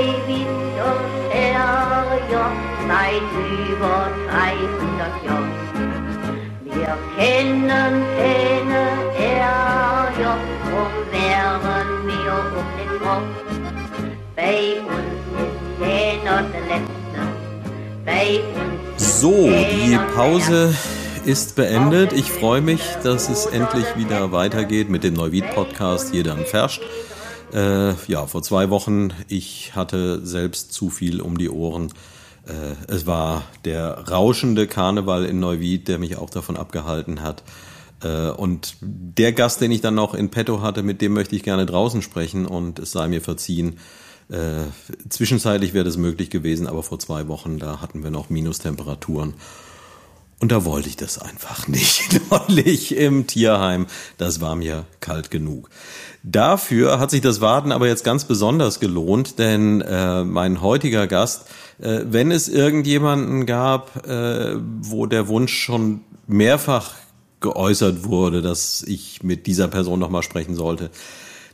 Neuwied und Herrjoch seit über 300 Jahren. Wir kennen keine Herrjoch, drum wären wir den Kopf. Bei uns ist keiner der Letzte, bei uns So, die Pause ist beendet. Ich freue mich, dass es endlich wieder weitergeht mit dem Neuwied-Podcast Jeder am Ferscht. Äh, ja, vor zwei Wochen, ich hatte selbst zu viel um die Ohren. Äh, es war der rauschende Karneval in Neuwied, der mich auch davon abgehalten hat. Äh, und der Gast, den ich dann noch in petto hatte, mit dem möchte ich gerne draußen sprechen und es sei mir verziehen. Äh, zwischenzeitlich wäre das möglich gewesen, aber vor zwei Wochen, da hatten wir noch Minustemperaturen. Und da wollte ich das einfach nicht. Neulich im Tierheim, das war mir kalt genug. Dafür hat sich das Warten aber jetzt ganz besonders gelohnt, denn äh, mein heutiger Gast, äh, wenn es irgendjemanden gab, äh, wo der Wunsch schon mehrfach geäußert wurde, dass ich mit dieser Person nochmal sprechen sollte,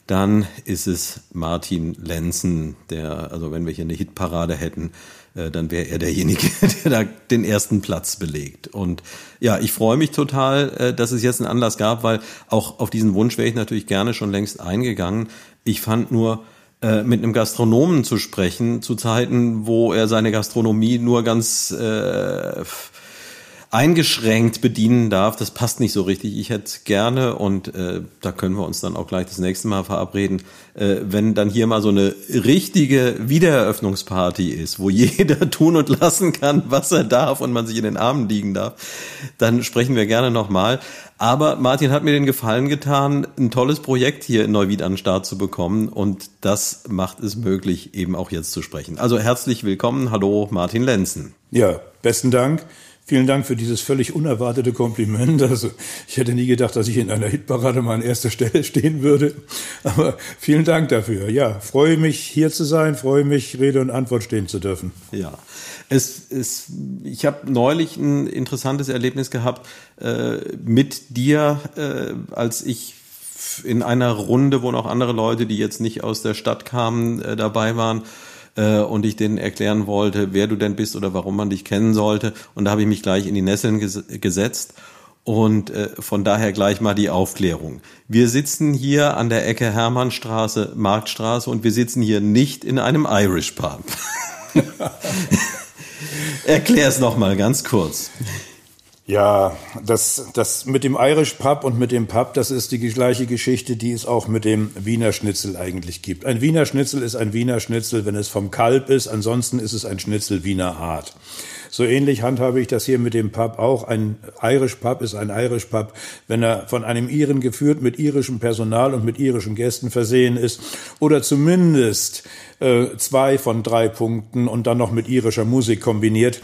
dann ist es Martin Lenzen, der, also wenn wir hier eine Hitparade hätten, äh, dann wäre er derjenige, der da den ersten Platz belegt. Und ja, ich freue mich total, äh, dass es jetzt einen Anlass gab, weil auch auf diesen Wunsch wäre ich natürlich gerne schon längst eingegangen. Ich fand nur, äh, mit einem Gastronomen zu sprechen, zu Zeiten, wo er seine Gastronomie nur ganz äh, eingeschränkt bedienen darf, das passt nicht so richtig. Ich hätte gerne, und äh, da können wir uns dann auch gleich das nächste Mal verabreden, äh, wenn dann hier mal so eine richtige Wiedereröffnungsparty ist, wo jeder tun und lassen kann, was er darf und man sich in den Armen liegen darf, dann sprechen wir gerne nochmal. Aber Martin hat mir den Gefallen getan, ein tolles Projekt hier in Neuwied an den Start zu bekommen und das macht es möglich, eben auch jetzt zu sprechen. Also herzlich willkommen. Hallo, Martin Lenzen. Ja, besten Dank. Vielen Dank für dieses völlig unerwartete Kompliment. Also ich hätte nie gedacht, dass ich in einer Hitparade mal an erster Stelle stehen würde. Aber vielen Dank dafür. Ja, freue mich hier zu sein, freue mich Rede und Antwort stehen zu dürfen. Ja, es, es, ich habe neulich ein interessantes Erlebnis gehabt äh, mit dir, äh, als ich in einer Runde, wo noch andere Leute, die jetzt nicht aus der Stadt kamen, äh, dabei waren äh, und ich denen erklären wollte, wer du denn bist oder warum man dich kennen sollte. Und da habe ich mich gleich in die Nesseln ges gesetzt. Und äh, von daher gleich mal die Aufklärung. Wir sitzen hier an der Ecke Hermannstraße, Marktstraße und wir sitzen hier nicht in einem Irish Pub. Erklär es nochmal ganz kurz. Ja, das, das mit dem Irish Pub und mit dem Pub, das ist die gleiche Geschichte, die es auch mit dem Wiener Schnitzel eigentlich gibt. Ein Wiener Schnitzel ist ein Wiener Schnitzel, wenn es vom Kalb ist, ansonsten ist es ein Schnitzel Wiener Art. So ähnlich handhabe ich das hier mit dem Pub auch. Ein Irish Pub ist ein Irish Pub, wenn er von einem Iren geführt, mit irischem Personal und mit irischen Gästen versehen ist oder zumindest äh, zwei von drei Punkten und dann noch mit irischer Musik kombiniert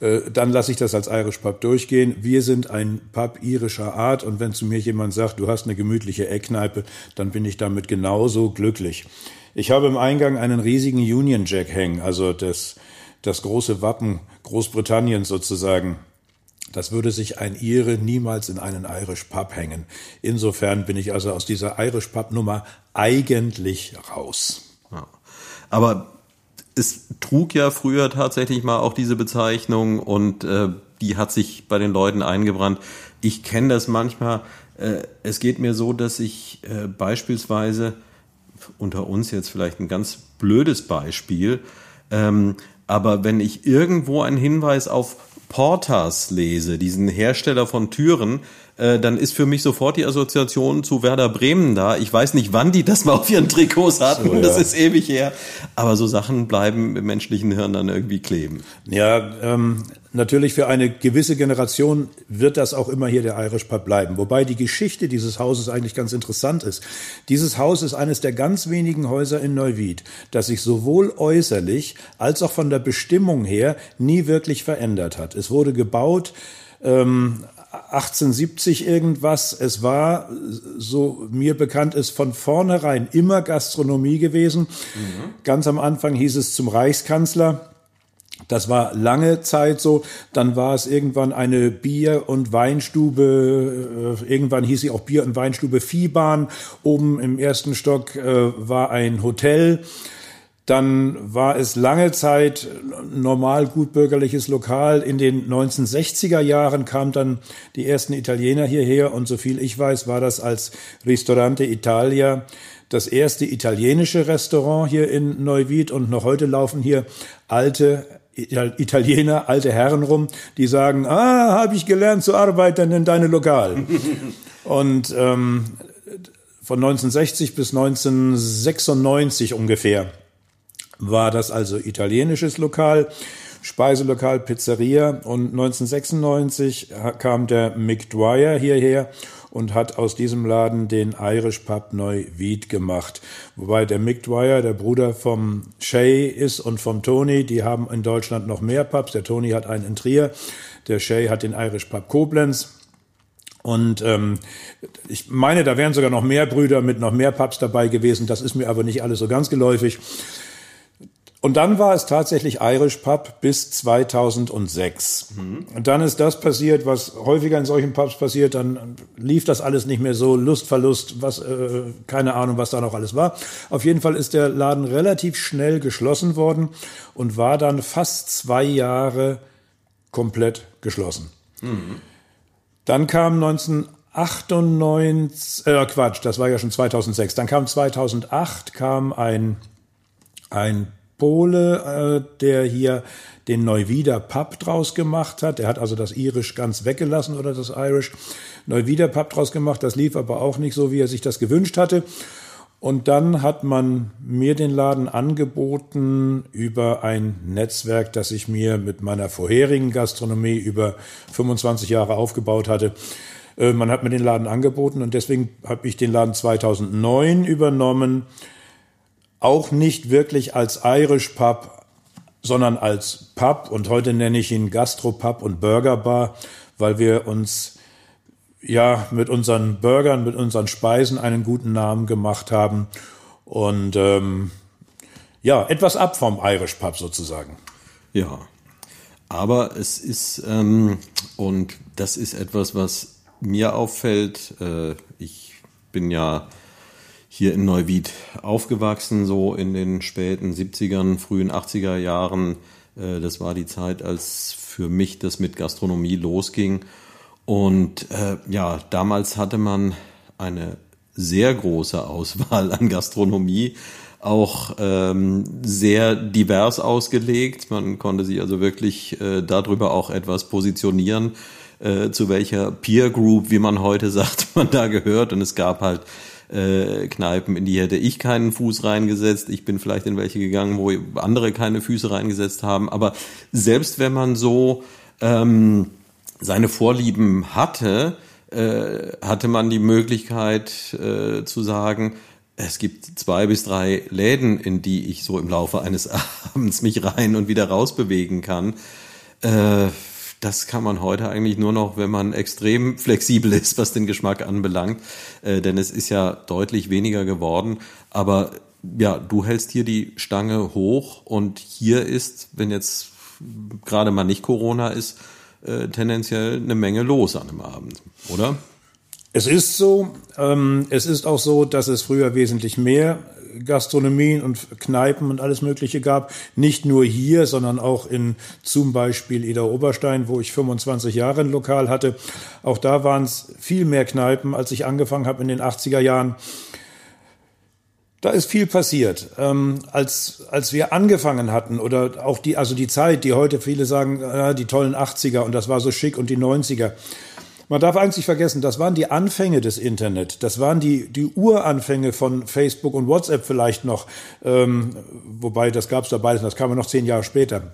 äh, dann lasse ich das als Irish Pub durchgehen. Wir sind ein Pub irischer Art und wenn zu mir jemand sagt, du hast eine gemütliche Eckkneipe, dann bin ich damit genauso glücklich. Ich habe im Eingang einen riesigen Union Jack hängen, also das, das große Wappen Großbritanniens sozusagen. Das würde sich ein Ire niemals in einen Irish Pub hängen. Insofern bin ich also aus dieser Irish Pub Nummer eigentlich raus. Aber es trug ja früher tatsächlich mal auch diese Bezeichnung und äh, die hat sich bei den Leuten eingebrannt. Ich kenne das manchmal. Äh, es geht mir so, dass ich äh, beispielsweise unter uns jetzt vielleicht ein ganz blödes Beispiel, ähm, aber wenn ich irgendwo einen Hinweis auf Portas lese, diesen Hersteller von Türen, äh, dann ist für mich sofort die Assoziation zu Werder Bremen da. Ich weiß nicht, wann die das mal auf ihren Trikots hatten, so, ja. das ist ewig her. Aber so Sachen bleiben im menschlichen Hirn dann irgendwie kleben. Ja, ähm, natürlich für eine gewisse Generation wird das auch immer hier der Irish Pub bleiben. Wobei die Geschichte dieses Hauses eigentlich ganz interessant ist. Dieses Haus ist eines der ganz wenigen Häuser in Neuwied, das sich sowohl äußerlich als auch von der Bestimmung her nie wirklich verändert hat. Es wurde gebaut, ähm, 1870 irgendwas. Es war, so mir bekannt ist, von vornherein immer Gastronomie gewesen. Mhm. Ganz am Anfang hieß es zum Reichskanzler. Das war lange Zeit so. Dann war es irgendwann eine Bier- und Weinstube. Äh, irgendwann hieß sie auch Bier- und Weinstube Viehbahn. Oben im ersten Stock äh, war ein Hotel. Dann war es lange Zeit normal gutbürgerliches Lokal. In den 1960er Jahren kamen dann die ersten Italiener hierher und so viel ich weiß, war das als Ristorante Italia das erste italienische Restaurant hier in Neuwied und noch heute laufen hier alte Italiener, alte Herren rum, die sagen, ah, habe ich gelernt zu arbeiten in deine Lokal. und ähm, von 1960 bis 1996 ungefähr war das also italienisches Lokal, Speiselokal, Pizzeria und 1996 kam der Mick Dwyer hierher und hat aus diesem Laden den Irish Pub Neuwied gemacht. Wobei der Mick Dwyer, der Bruder vom Shay ist und vom Tony, die haben in Deutschland noch mehr Pubs. Der Tony hat einen in Trier, der Shay hat den Irish Pub Koblenz. Und ähm, ich meine, da wären sogar noch mehr Brüder mit noch mehr Pubs dabei gewesen. Das ist mir aber nicht alles so ganz geläufig. Und dann war es tatsächlich Irish Pub bis 2006. Mhm. Und dann ist das passiert, was häufiger in solchen Pubs passiert. Dann lief das alles nicht mehr so, Lustverlust, was, äh, keine Ahnung, was da noch alles war. Auf jeden Fall ist der Laden relativ schnell geschlossen worden und war dann fast zwei Jahre komplett geschlossen. Mhm. Dann kam 1998, äh, Quatsch, das war ja schon 2006. Dann kam 2008 kam ein ein Pole, äh, der hier den Neuwieder Pub draus gemacht hat. Der hat also das Irisch ganz weggelassen oder das Irish. Neuwieder Pub draus gemacht. Das lief aber auch nicht so, wie er sich das gewünscht hatte. Und dann hat man mir den Laden angeboten über ein Netzwerk, das ich mir mit meiner vorherigen Gastronomie über 25 Jahre aufgebaut hatte. Äh, man hat mir den Laden angeboten und deswegen habe ich den Laden 2009 übernommen auch nicht wirklich als Irish Pub, sondern als Pub. Und heute nenne ich ihn Gastropub und Burgerbar, weil wir uns ja mit unseren Burgern, mit unseren Speisen einen guten Namen gemacht haben. Und ähm, ja, etwas ab vom Irish Pub sozusagen. Ja, aber es ist, ähm, und das ist etwas, was mir auffällt, äh, ich bin ja hier in Neuwied aufgewachsen, so in den späten 70ern, frühen 80er Jahren. Äh, das war die Zeit, als für mich das mit Gastronomie losging. Und äh, ja, damals hatte man eine sehr große Auswahl an Gastronomie, auch ähm, sehr divers ausgelegt. Man konnte sich also wirklich äh, darüber auch etwas positionieren, äh, zu welcher Peer Group, wie man heute sagt, man da gehört. Und es gab halt äh, Kneipen, in die hätte ich keinen Fuß reingesetzt. Ich bin vielleicht in welche gegangen, wo andere keine Füße reingesetzt haben. Aber selbst wenn man so ähm, seine Vorlieben hatte, äh, hatte man die Möglichkeit äh, zu sagen, es gibt zwei bis drei Läden, in die ich so im Laufe eines Abends mich rein und wieder raus bewegen kann. Äh, das kann man heute eigentlich nur noch, wenn man extrem flexibel ist, was den Geschmack anbelangt. Äh, denn es ist ja deutlich weniger geworden. Aber ja, du hältst hier die Stange hoch und hier ist, wenn jetzt gerade mal nicht Corona ist, äh, tendenziell eine Menge los an einem Abend, oder? Es ist so. Ähm, es ist auch so, dass es früher wesentlich mehr Gastronomien und Kneipen und alles Mögliche gab. Nicht nur hier, sondern auch in zum Beispiel Ida Oberstein, wo ich 25 Jahre ein Lokal hatte. Auch da waren es viel mehr Kneipen, als ich angefangen habe in den 80er Jahren. Da ist viel passiert. Ähm, als, als wir angefangen hatten, oder auch die, also die Zeit, die heute viele sagen, äh, die tollen 80er und das war so schick und die 90er. Man darf eigentlich vergessen, das waren die Anfänge des Internet. Das waren die, die Uranfänge von Facebook und WhatsApp vielleicht noch. Ähm, wobei, das gab es dabei, das kam ja noch zehn Jahre später.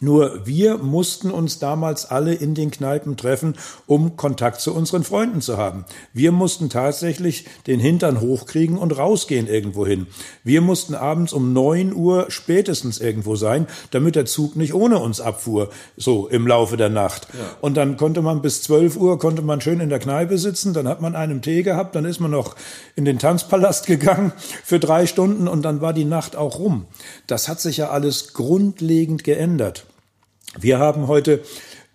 Nur wir mussten uns damals alle in den Kneipen treffen, um Kontakt zu unseren Freunden zu haben. Wir mussten tatsächlich den Hintern hochkriegen und rausgehen irgendwo hin. Wir mussten abends um neun Uhr spätestens irgendwo sein, damit der Zug nicht ohne uns abfuhr, so im Laufe der Nacht. Ja. Und dann konnte man bis zwölf Uhr, konnte man schön in der Kneipe sitzen, dann hat man einen Tee gehabt, dann ist man noch in den Tanzpalast gegangen für drei Stunden und dann war die Nacht auch rum. Das hat sich ja alles grundlegend geändert. Wir haben heute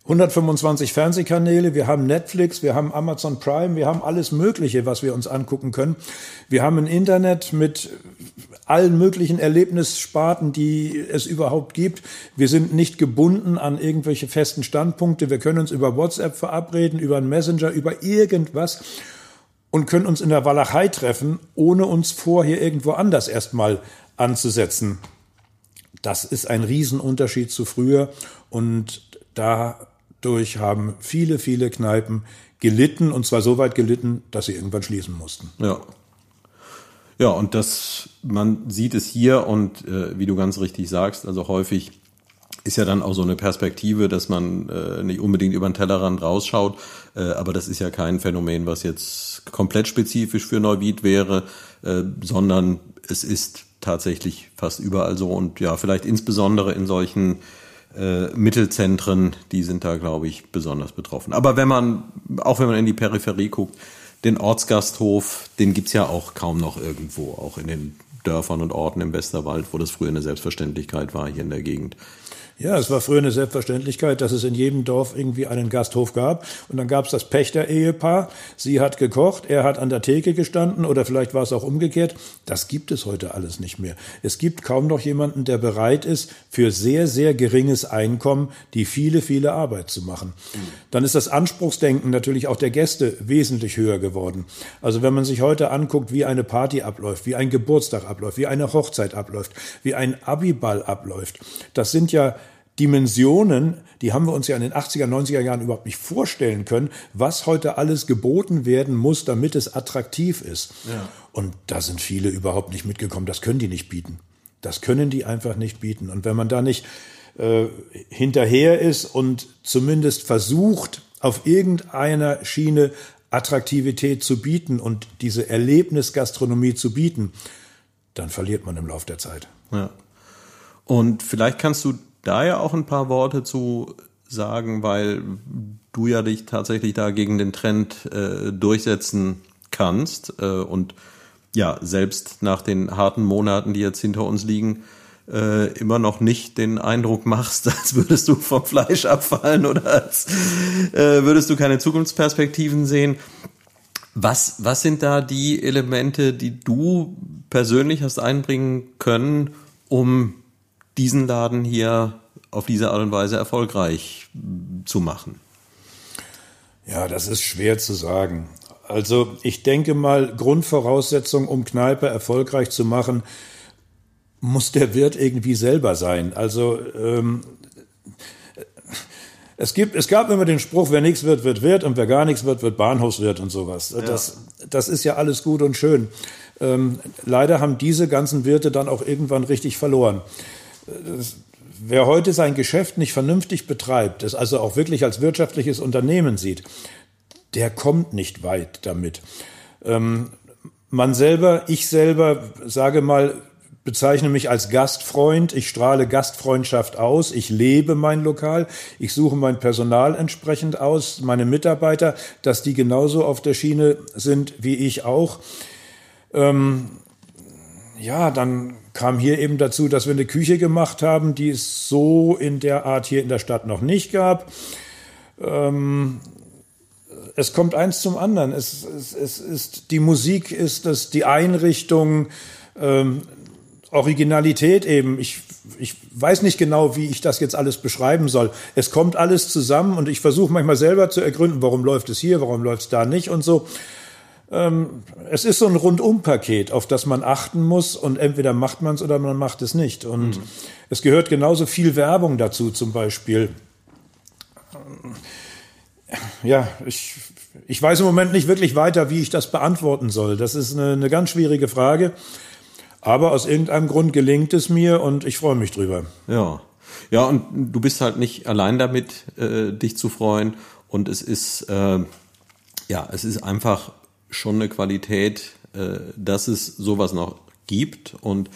125 Fernsehkanäle, wir haben Netflix, wir haben Amazon Prime, wir haben alles Mögliche, was wir uns angucken können. Wir haben ein Internet mit allen möglichen Erlebnissparten, die es überhaupt gibt. Wir sind nicht gebunden an irgendwelche festen Standpunkte. Wir können uns über WhatsApp verabreden, über einen Messenger, über irgendwas und können uns in der Walachei treffen, ohne uns vorher irgendwo anders erstmal anzusetzen. Das ist ein Riesenunterschied zu früher und da durch haben viele, viele Kneipen gelitten und zwar so weit gelitten, dass sie irgendwann schließen mussten. Ja. Ja, und das, man sieht es hier und äh, wie du ganz richtig sagst, also häufig ist ja dann auch so eine Perspektive, dass man äh, nicht unbedingt über den Tellerrand rausschaut, äh, aber das ist ja kein Phänomen, was jetzt komplett spezifisch für Neuwied wäre, äh, sondern es ist tatsächlich fast überall so und ja, vielleicht insbesondere in solchen äh, Mittelzentren, die sind da, glaube ich, besonders betroffen. Aber wenn man, auch wenn man in die Peripherie guckt, den Ortsgasthof, den gibt's ja auch kaum noch irgendwo, auch in den Dörfern und Orten im Westerwald, wo das früher eine Selbstverständlichkeit war hier in der Gegend. Ja, es war früher eine Selbstverständlichkeit, dass es in jedem Dorf irgendwie einen Gasthof gab. Und dann gab es das Pächter-Ehepaar. Sie hat gekocht, er hat an der Theke gestanden oder vielleicht war es auch umgekehrt. Das gibt es heute alles nicht mehr. Es gibt kaum noch jemanden, der bereit ist, für sehr, sehr geringes Einkommen die viele, viele Arbeit zu machen. Dann ist das Anspruchsdenken natürlich auch der Gäste wesentlich höher geworden. Also wenn man sich heute anguckt, wie eine Party abläuft, wie ein Geburtstag abläuft, wie eine Hochzeit abläuft, wie ein Abiball abläuft, das sind ja Dimensionen, die haben wir uns ja in den 80er, 90er Jahren überhaupt nicht vorstellen können, was heute alles geboten werden muss, damit es attraktiv ist. Ja. Und da sind viele überhaupt nicht mitgekommen. Das können die nicht bieten. Das können die einfach nicht bieten. Und wenn man da nicht äh, hinterher ist und zumindest versucht, auf irgendeiner Schiene Attraktivität zu bieten und diese Erlebnisgastronomie zu bieten, dann verliert man im Laufe der Zeit. Ja. Und vielleicht kannst du da ja auch ein paar Worte zu sagen, weil du ja dich tatsächlich da gegen den Trend äh, durchsetzen kannst äh, und ja, selbst nach den harten Monaten, die jetzt hinter uns liegen, äh, immer noch nicht den Eindruck machst, als würdest du vom Fleisch abfallen oder als äh, würdest du keine Zukunftsperspektiven sehen. Was, was sind da die Elemente, die du persönlich hast einbringen können, um diesen Laden hier auf diese Art und Weise erfolgreich zu machen? Ja, das ist schwer zu sagen. Also ich denke mal, Grundvoraussetzung, um Kneipe erfolgreich zu machen, muss der Wirt irgendwie selber sein. Also ähm, es gibt, es gab immer den Spruch, wer nichts wird, wird Wirt und wer gar nichts wird, wird Bahnhofswirt und sowas. Ja. Das, das ist ja alles gut und schön. Ähm, leider haben diese ganzen Wirte dann auch irgendwann richtig verloren wer heute sein Geschäft nicht vernünftig betreibt, es also auch wirklich als wirtschaftliches Unternehmen sieht, der kommt nicht weit damit. Ähm, man selber, ich selber, sage mal, bezeichne mich als Gastfreund, ich strahle Gastfreundschaft aus, ich lebe mein Lokal, ich suche mein Personal entsprechend aus, meine Mitarbeiter, dass die genauso auf der Schiene sind wie ich auch. Ähm, ja, dann kam hier eben dazu, dass wir eine Küche gemacht haben, die es so in der Art hier in der Stadt noch nicht gab. Ähm, es kommt eins zum anderen. Es, es, es ist die Musik, ist es die Einrichtung, ähm, Originalität eben. Ich, ich weiß nicht genau, wie ich das jetzt alles beschreiben soll. Es kommt alles zusammen und ich versuche manchmal selber zu ergründen, warum läuft es hier, warum läuft es da nicht und so. Ähm, es ist so ein Rundumpaket, auf das man achten muss und entweder macht man es oder man macht es nicht. Und mhm. es gehört genauso viel Werbung dazu, zum Beispiel. Ja, ich, ich weiß im Moment nicht wirklich weiter, wie ich das beantworten soll. Das ist eine, eine ganz schwierige Frage. Aber aus irgendeinem Grund gelingt es mir und ich freue mich drüber. Ja. Ja, und du bist halt nicht allein damit, äh, dich zu freuen. Und es ist, äh, ja, es ist einfach schon eine Qualität, äh, dass es sowas noch gibt. Und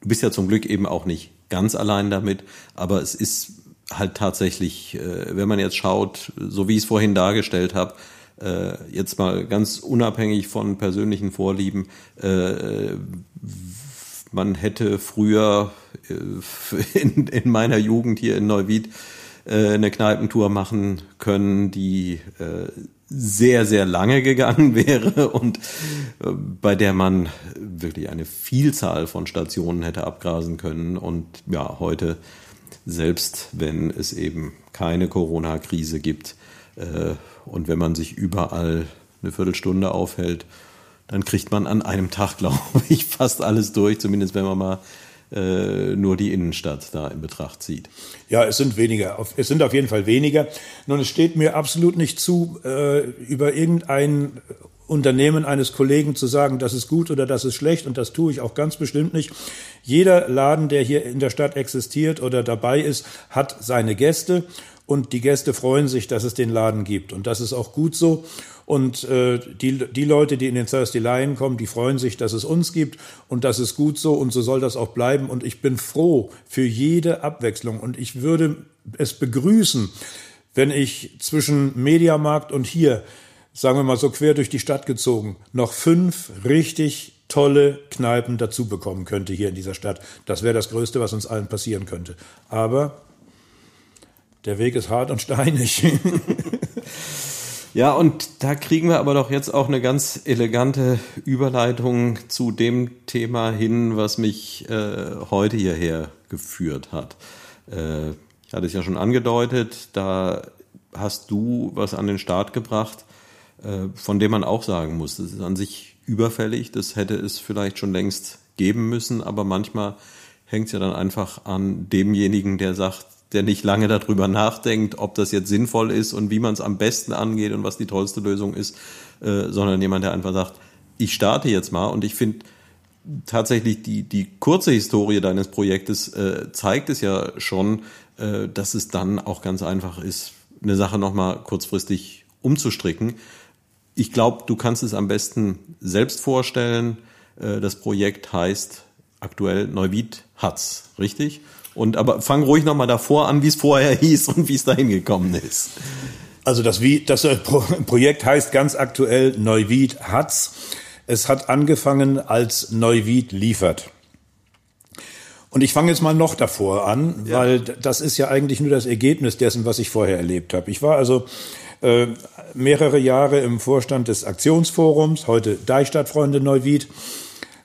du bist ja zum Glück eben auch nicht ganz allein damit, aber es ist halt tatsächlich, äh, wenn man jetzt schaut, so wie ich es vorhin dargestellt habe, äh, jetzt mal ganz unabhängig von persönlichen Vorlieben, äh, man hätte früher äh, in, in meiner Jugend hier in Neuwied äh, eine Kneipentour machen können, die äh, sehr, sehr lange gegangen wäre und bei der man wirklich eine Vielzahl von Stationen hätte abgrasen können. Und ja, heute, selbst wenn es eben keine Corona-Krise gibt und wenn man sich überall eine Viertelstunde aufhält, dann kriegt man an einem Tag, glaube ich, fast alles durch, zumindest wenn man mal äh, nur die Innenstadt da in Betracht zieht. Ja, es sind weniger. Es sind auf jeden Fall weniger. Nun, es steht mir absolut nicht zu, äh, über irgendein Unternehmen eines Kollegen zu sagen, das ist gut oder das ist schlecht und das tue ich auch ganz bestimmt nicht. Jeder Laden, der hier in der Stadt existiert oder dabei ist, hat seine Gäste und die Gäste freuen sich, dass es den Laden gibt und das ist auch gut so. Und äh, die, die Leute, die in den Thirsty Lion kommen, die freuen sich, dass es uns gibt. Und das ist gut so und so soll das auch bleiben. Und ich bin froh für jede Abwechslung. Und ich würde es begrüßen, wenn ich zwischen Mediamarkt und hier, sagen wir mal so quer durch die Stadt gezogen, noch fünf richtig tolle Kneipen dazu bekommen könnte hier in dieser Stadt. Das wäre das Größte, was uns allen passieren könnte. Aber der Weg ist hart und steinig. Ja, und da kriegen wir aber doch jetzt auch eine ganz elegante Überleitung zu dem Thema hin, was mich äh, heute hierher geführt hat. Äh, ich hatte es ja schon angedeutet, da hast du was an den Start gebracht, äh, von dem man auch sagen muss, das ist an sich überfällig, das hätte es vielleicht schon längst geben müssen, aber manchmal hängt es ja dann einfach an demjenigen, der sagt, der nicht lange darüber nachdenkt, ob das jetzt sinnvoll ist und wie man es am besten angeht und was die tollste Lösung ist, äh, sondern jemand, der einfach sagt, ich starte jetzt mal und ich finde tatsächlich die, die kurze Historie deines Projektes äh, zeigt es ja schon, äh, dass es dann auch ganz einfach ist, eine Sache nochmal kurzfristig umzustricken. Ich glaube, du kannst es am besten selbst vorstellen. Äh, das Projekt heißt aktuell Neuwied Hatz, richtig? Und aber fang ruhig nochmal davor an, wie es vorher hieß und wie es dahin gekommen ist. Also das, wie, das Projekt heißt ganz aktuell Neuwied Hatz. Es hat angefangen als Neuwied liefert. Und ich fange jetzt mal noch davor an, ja. weil das ist ja eigentlich nur das Ergebnis dessen, was ich vorher erlebt habe. Ich war also äh, mehrere Jahre im Vorstand des Aktionsforums, heute Deichstadtfreunde Neuwied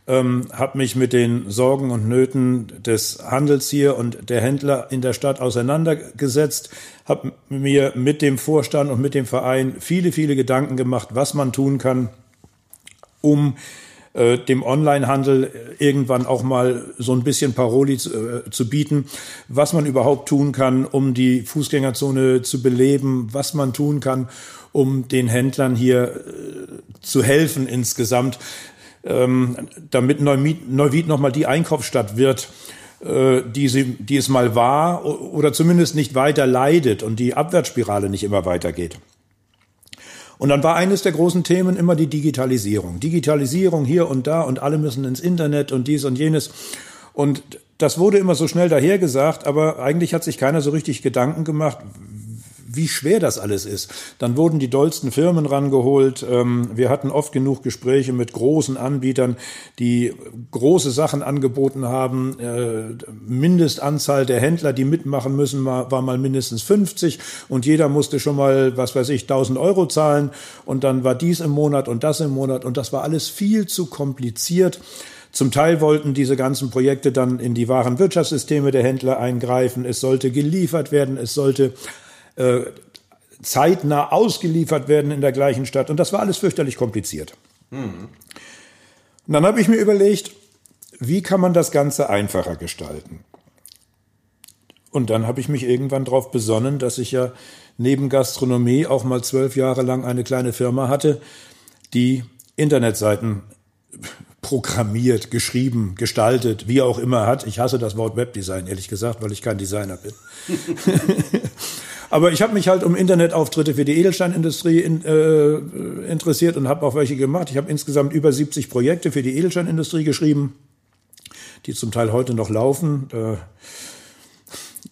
ähm, habe mich mit den Sorgen und Nöten des Handels hier und der Händler in der Stadt auseinandergesetzt, habe mir mit dem Vorstand und mit dem Verein viele, viele Gedanken gemacht, was man tun kann, um äh, dem Onlinehandel irgendwann auch mal so ein bisschen Paroli zu, äh, zu bieten, was man überhaupt tun kann, um die Fußgängerzone zu beleben, was man tun kann, um den Händlern hier äh, zu helfen insgesamt ähm, damit Neuwied, Neuwied nochmal die Einkaufsstadt wird, äh, die, sie, die es mal war oder zumindest nicht weiter leidet und die Abwärtsspirale nicht immer weitergeht. Und dann war eines der großen Themen immer die Digitalisierung. Digitalisierung hier und da und alle müssen ins Internet und dies und jenes. Und das wurde immer so schnell dahergesagt, aber eigentlich hat sich keiner so richtig Gedanken gemacht, wie schwer das alles ist. Dann wurden die dollsten Firmen rangeholt. Ähm, wir hatten oft genug Gespräche mit großen Anbietern, die große Sachen angeboten haben. Äh, Mindestanzahl der Händler, die mitmachen müssen, war mal mindestens 50 und jeder musste schon mal, was weiß ich, 1000 Euro zahlen und dann war dies im Monat und das im Monat und das war alles viel zu kompliziert. Zum Teil wollten diese ganzen Projekte dann in die wahren Wirtschaftssysteme der Händler eingreifen. Es sollte geliefert werden, es sollte äh, zeitnah ausgeliefert werden in der gleichen Stadt. Und das war alles fürchterlich kompliziert. Mhm. Und dann habe ich mir überlegt, wie kann man das Ganze einfacher gestalten? Und dann habe ich mich irgendwann darauf besonnen, dass ich ja neben Gastronomie auch mal zwölf Jahre lang eine kleine Firma hatte, die Internetseiten programmiert, geschrieben, gestaltet, wie auch immer hat. Ich hasse das Wort Webdesign, ehrlich gesagt, weil ich kein Designer bin. Aber ich habe mich halt um Internetauftritte für die Edelsteinindustrie in, äh, interessiert und habe auch welche gemacht. Ich habe insgesamt über 70 Projekte für die Edelsteinindustrie geschrieben, die zum Teil heute noch laufen. Äh,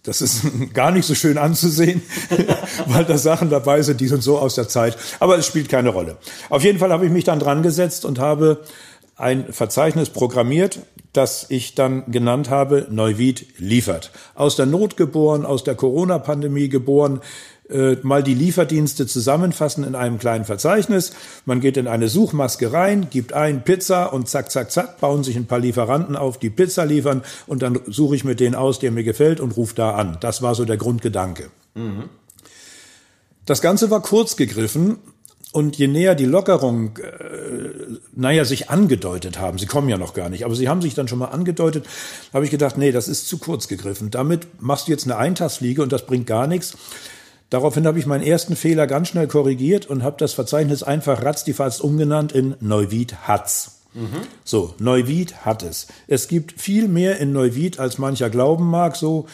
das ist gar nicht so schön anzusehen, weil da Sachen dabei sind, die sind so aus der Zeit. Aber es spielt keine Rolle. Auf jeden Fall habe ich mich dann dran gesetzt und habe ein Verzeichnis programmiert, das ich dann genannt habe, Neuwied liefert. Aus der Not geboren, aus der Corona-Pandemie geboren, äh, mal die Lieferdienste zusammenfassen in einem kleinen Verzeichnis. Man geht in eine Suchmaske rein, gibt ein Pizza und zack, zack, zack, bauen sich ein paar Lieferanten auf, die Pizza liefern und dann suche ich mir den aus, der mir gefällt und rufe da an. Das war so der Grundgedanke. Mhm. Das Ganze war kurz gegriffen, und je näher die Lockerung, äh, naja, sich angedeutet haben, sie kommen ja noch gar nicht, aber sie haben sich dann schon mal angedeutet, habe ich gedacht, nee, das ist zu kurz gegriffen. Damit machst du jetzt eine Eintagsfliege und das bringt gar nichts. Daraufhin habe ich meinen ersten Fehler ganz schnell korrigiert und habe das Verzeichnis einfach ratzdifatz umgenannt in Neuwied hat's. Mhm. So, Neuwied hat es. Es gibt viel mehr in Neuwied, als mancher glauben mag, so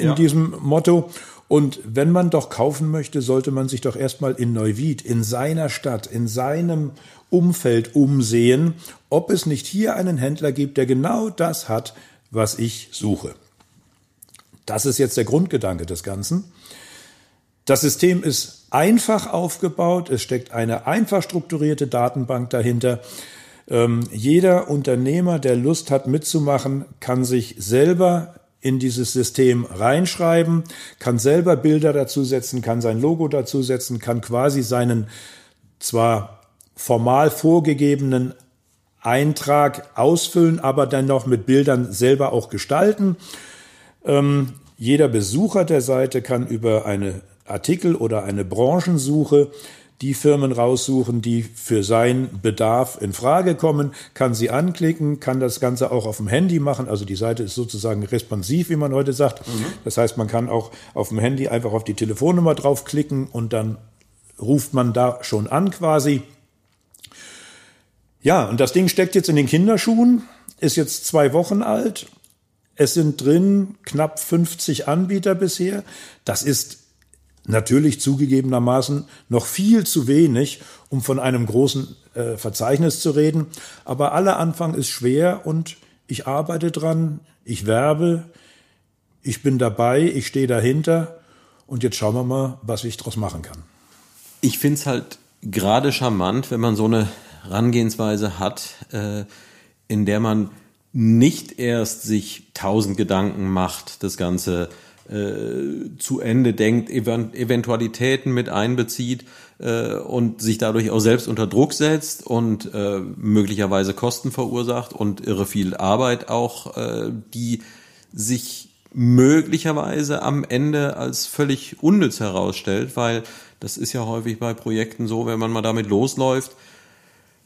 in ja. diesem Motto. Und wenn man doch kaufen möchte, sollte man sich doch erstmal in Neuwied, in seiner Stadt, in seinem Umfeld umsehen, ob es nicht hier einen Händler gibt, der genau das hat, was ich suche. Das ist jetzt der Grundgedanke des Ganzen. Das System ist einfach aufgebaut, es steckt eine einfach strukturierte Datenbank dahinter. Ähm, jeder Unternehmer, der Lust hat mitzumachen, kann sich selber in dieses System reinschreiben, kann selber Bilder dazusetzen, kann sein Logo dazusetzen, kann quasi seinen zwar formal vorgegebenen Eintrag ausfüllen, aber dann noch mit Bildern selber auch gestalten. Ähm, jeder Besucher der Seite kann über eine Artikel oder eine Branchensuche die Firmen raussuchen, die für seinen Bedarf in Frage kommen, kann sie anklicken, kann das Ganze auch auf dem Handy machen. Also die Seite ist sozusagen responsiv, wie man heute sagt. Mhm. Das heißt, man kann auch auf dem Handy einfach auf die Telefonnummer draufklicken und dann ruft man da schon an quasi. Ja, und das Ding steckt jetzt in den Kinderschuhen, ist jetzt zwei Wochen alt. Es sind drin knapp 50 Anbieter bisher. Das ist Natürlich zugegebenermaßen noch viel zu wenig, um von einem großen äh, Verzeichnis zu reden. Aber aller Anfang ist schwer und ich arbeite dran, ich werbe, ich bin dabei, ich stehe dahinter und jetzt schauen wir mal, was ich daraus machen kann. Ich finde es halt gerade charmant, wenn man so eine Herangehensweise hat, äh, in der man nicht erst sich tausend Gedanken macht, das Ganze äh, zu Ende denkt, Eventualitäten mit einbezieht äh, und sich dadurch auch selbst unter Druck setzt und äh, möglicherweise Kosten verursacht und irre viel Arbeit auch, äh, die sich möglicherweise am Ende als völlig unnütz herausstellt, weil das ist ja häufig bei Projekten so, wenn man mal damit losläuft,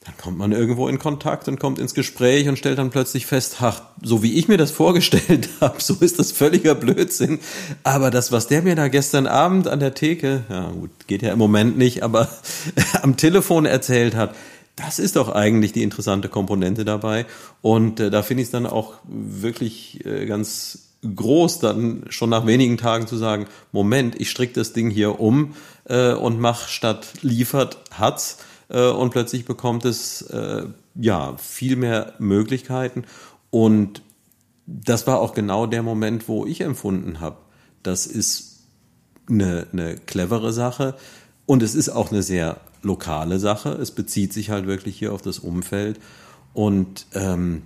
dann kommt man irgendwo in Kontakt und kommt ins Gespräch und stellt dann plötzlich fest, ach, so wie ich mir das vorgestellt habe, so ist das völliger Blödsinn. Aber das, was der mir da gestern Abend an der Theke, ja gut, geht ja im Moment nicht, aber am Telefon erzählt hat, das ist doch eigentlich die interessante Komponente dabei. Und äh, da finde ich es dann auch wirklich äh, ganz groß, dann schon nach wenigen Tagen zu sagen, Moment, ich stricke das Ding hier um äh, und mach statt liefert hat's äh, und plötzlich bekommt es äh, ja viel mehr Möglichkeiten. Und das war auch genau der Moment, wo ich empfunden habe, das ist eine, eine clevere Sache und es ist auch eine sehr lokale Sache. Es bezieht sich halt wirklich hier auf das Umfeld und ähm,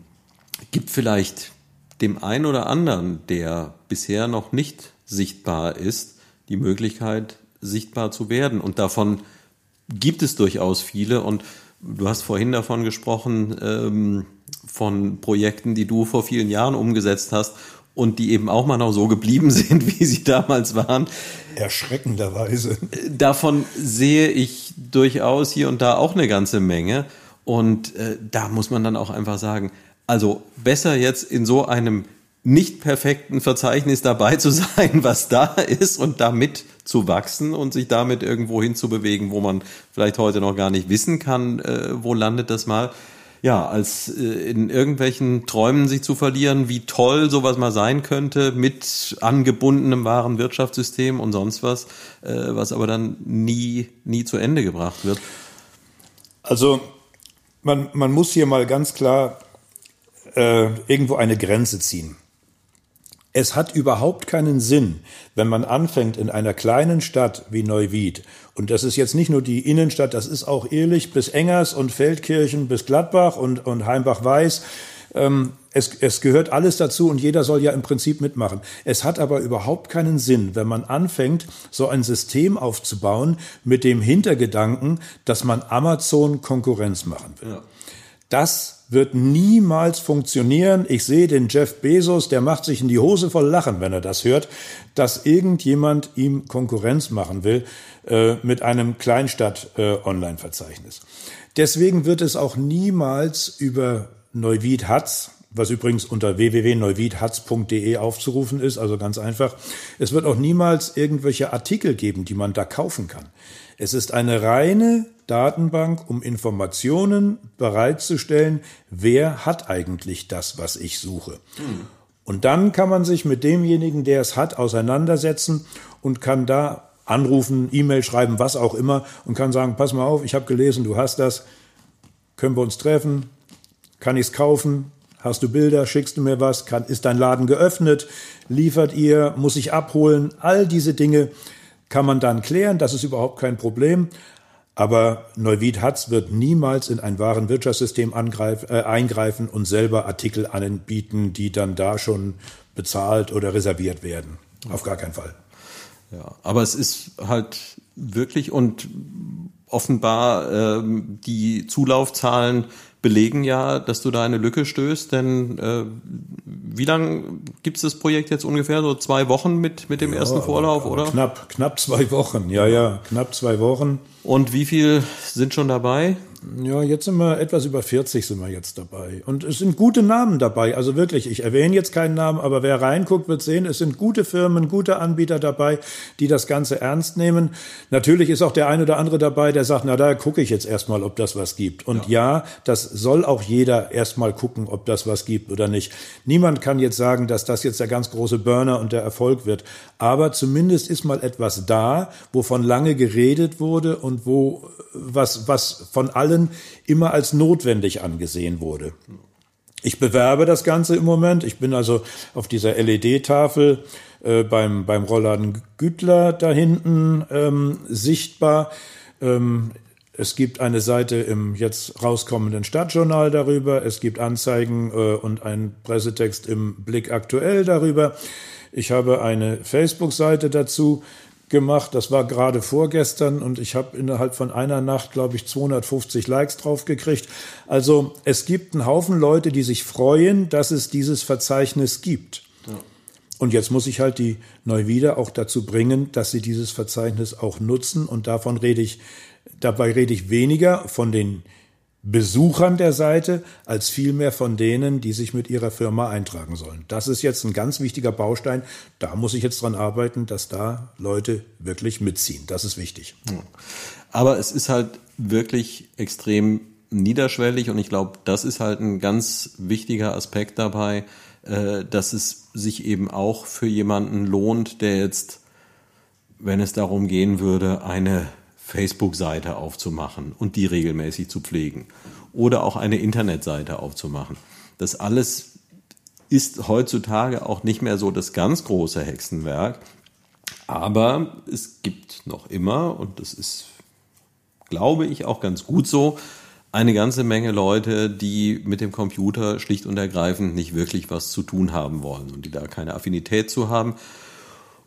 gibt vielleicht dem einen oder anderen, der bisher noch nicht sichtbar ist, die Möglichkeit, sichtbar zu werden. Und davon gibt es durchaus viele und du hast vorhin davon gesprochen, ähm, von Projekten, die du vor vielen Jahren umgesetzt hast und die eben auch mal noch so geblieben sind, wie sie damals waren. Erschreckenderweise. Davon sehe ich durchaus hier und da auch eine ganze Menge. Und äh, da muss man dann auch einfach sagen, also besser jetzt in so einem nicht perfekten Verzeichnis dabei zu sein, was da ist und damit zu wachsen und sich damit irgendwo hinzubewegen, wo man vielleicht heute noch gar nicht wissen kann, äh, wo landet das mal. Ja, als äh, in irgendwelchen Träumen sich zu verlieren, wie toll sowas mal sein könnte mit angebundenem wahren Wirtschaftssystem und sonst was, äh, was aber dann nie, nie zu Ende gebracht wird. Also man, man muss hier mal ganz klar äh, irgendwo eine Grenze ziehen. Es hat überhaupt keinen Sinn, wenn man anfängt in einer kleinen Stadt wie Neuwied, und das ist jetzt nicht nur die Innenstadt, das ist auch Ehrlich bis Engers und Feldkirchen bis Gladbach und, und Heimbach-Weiß, ähm, es, es gehört alles dazu und jeder soll ja im Prinzip mitmachen. Es hat aber überhaupt keinen Sinn, wenn man anfängt, so ein System aufzubauen mit dem Hintergedanken, dass man Amazon Konkurrenz machen will. Ja. Das wird niemals funktionieren. Ich sehe den Jeff Bezos, der macht sich in die Hose voll Lachen, wenn er das hört, dass irgendjemand ihm Konkurrenz machen will äh, mit einem Kleinstadt-Online-Verzeichnis. Äh, Deswegen wird es auch niemals über Neuwied Hatz, was übrigens unter www.neuwiedhatz.de aufzurufen ist, also ganz einfach. Es wird auch niemals irgendwelche Artikel geben, die man da kaufen kann. Es ist eine reine Datenbank, um Informationen bereitzustellen, wer hat eigentlich das, was ich suche. Und dann kann man sich mit demjenigen, der es hat, auseinandersetzen und kann da anrufen, E-Mail schreiben, was auch immer und kann sagen, pass mal auf, ich habe gelesen, du hast das, können wir uns treffen, kann ich es kaufen? Hast du Bilder? Schickst du mir was? Kann, ist dein Laden geöffnet? Liefert ihr? Muss ich abholen? All diese Dinge kann man dann klären. Das ist überhaupt kein Problem. Aber Neuwied Hatz wird niemals in ein wahren Wirtschaftssystem angreif, äh, eingreifen und selber Artikel anbieten, die dann da schon bezahlt oder reserviert werden. Auf gar keinen Fall. Ja, aber es ist halt wirklich und offenbar ähm, die Zulaufzahlen belegen ja, dass du da eine Lücke stößt, denn äh, wie lang gibt es das Projekt jetzt ungefähr? So zwei Wochen mit, mit dem ja, ersten Vorlauf, aber, aber oder? Knapp, knapp zwei Wochen, ja, ja, knapp zwei Wochen. Und wie viel sind schon dabei? Ja, jetzt sind wir etwas über 40 sind wir jetzt dabei. Und es sind gute Namen dabei. Also wirklich, ich erwähne jetzt keinen Namen, aber wer reinguckt, wird sehen, es sind gute Firmen, gute Anbieter dabei, die das Ganze ernst nehmen. Natürlich ist auch der ein oder andere dabei, der sagt, na, da gucke ich jetzt erstmal, ob das was gibt. Und ja, ja das soll auch jeder erstmal gucken, ob das was gibt oder nicht. Niemand kann jetzt sagen, dass das jetzt der ganz große Burner und der Erfolg wird. Aber zumindest ist mal etwas da, wovon lange geredet wurde und wo was, was von allen allen immer als notwendig angesehen wurde. Ich bewerbe das Ganze im Moment. Ich bin also auf dieser LED-Tafel äh, beim, beim Rollladen Gütler da hinten ähm, sichtbar. Ähm, es gibt eine Seite im jetzt rauskommenden Stadtjournal darüber. Es gibt Anzeigen äh, und einen Pressetext im Blick aktuell darüber. Ich habe eine Facebook-Seite dazu gemacht. Das war gerade vorgestern und ich habe innerhalb von einer Nacht, glaube ich, 250 Likes drauf gekriegt. Also es gibt einen Haufen Leute, die sich freuen, dass es dieses Verzeichnis gibt. Ja. Und jetzt muss ich halt die Neuwieder auch dazu bringen, dass sie dieses Verzeichnis auch nutzen. Und davon rede ich, dabei rede ich weniger von den Besuchern der Seite als vielmehr von denen, die sich mit ihrer Firma eintragen sollen. Das ist jetzt ein ganz wichtiger Baustein. Da muss ich jetzt dran arbeiten, dass da Leute wirklich mitziehen. Das ist wichtig. Aber es ist halt wirklich extrem niederschwellig und ich glaube, das ist halt ein ganz wichtiger Aspekt dabei, äh, dass es sich eben auch für jemanden lohnt, der jetzt, wenn es darum gehen würde, eine Facebook-Seite aufzumachen und die regelmäßig zu pflegen oder auch eine Internetseite aufzumachen. Das alles ist heutzutage auch nicht mehr so das ganz große Hexenwerk, aber es gibt noch immer, und das ist, glaube ich, auch ganz gut so, eine ganze Menge Leute, die mit dem Computer schlicht und ergreifend nicht wirklich was zu tun haben wollen und die da keine Affinität zu haben.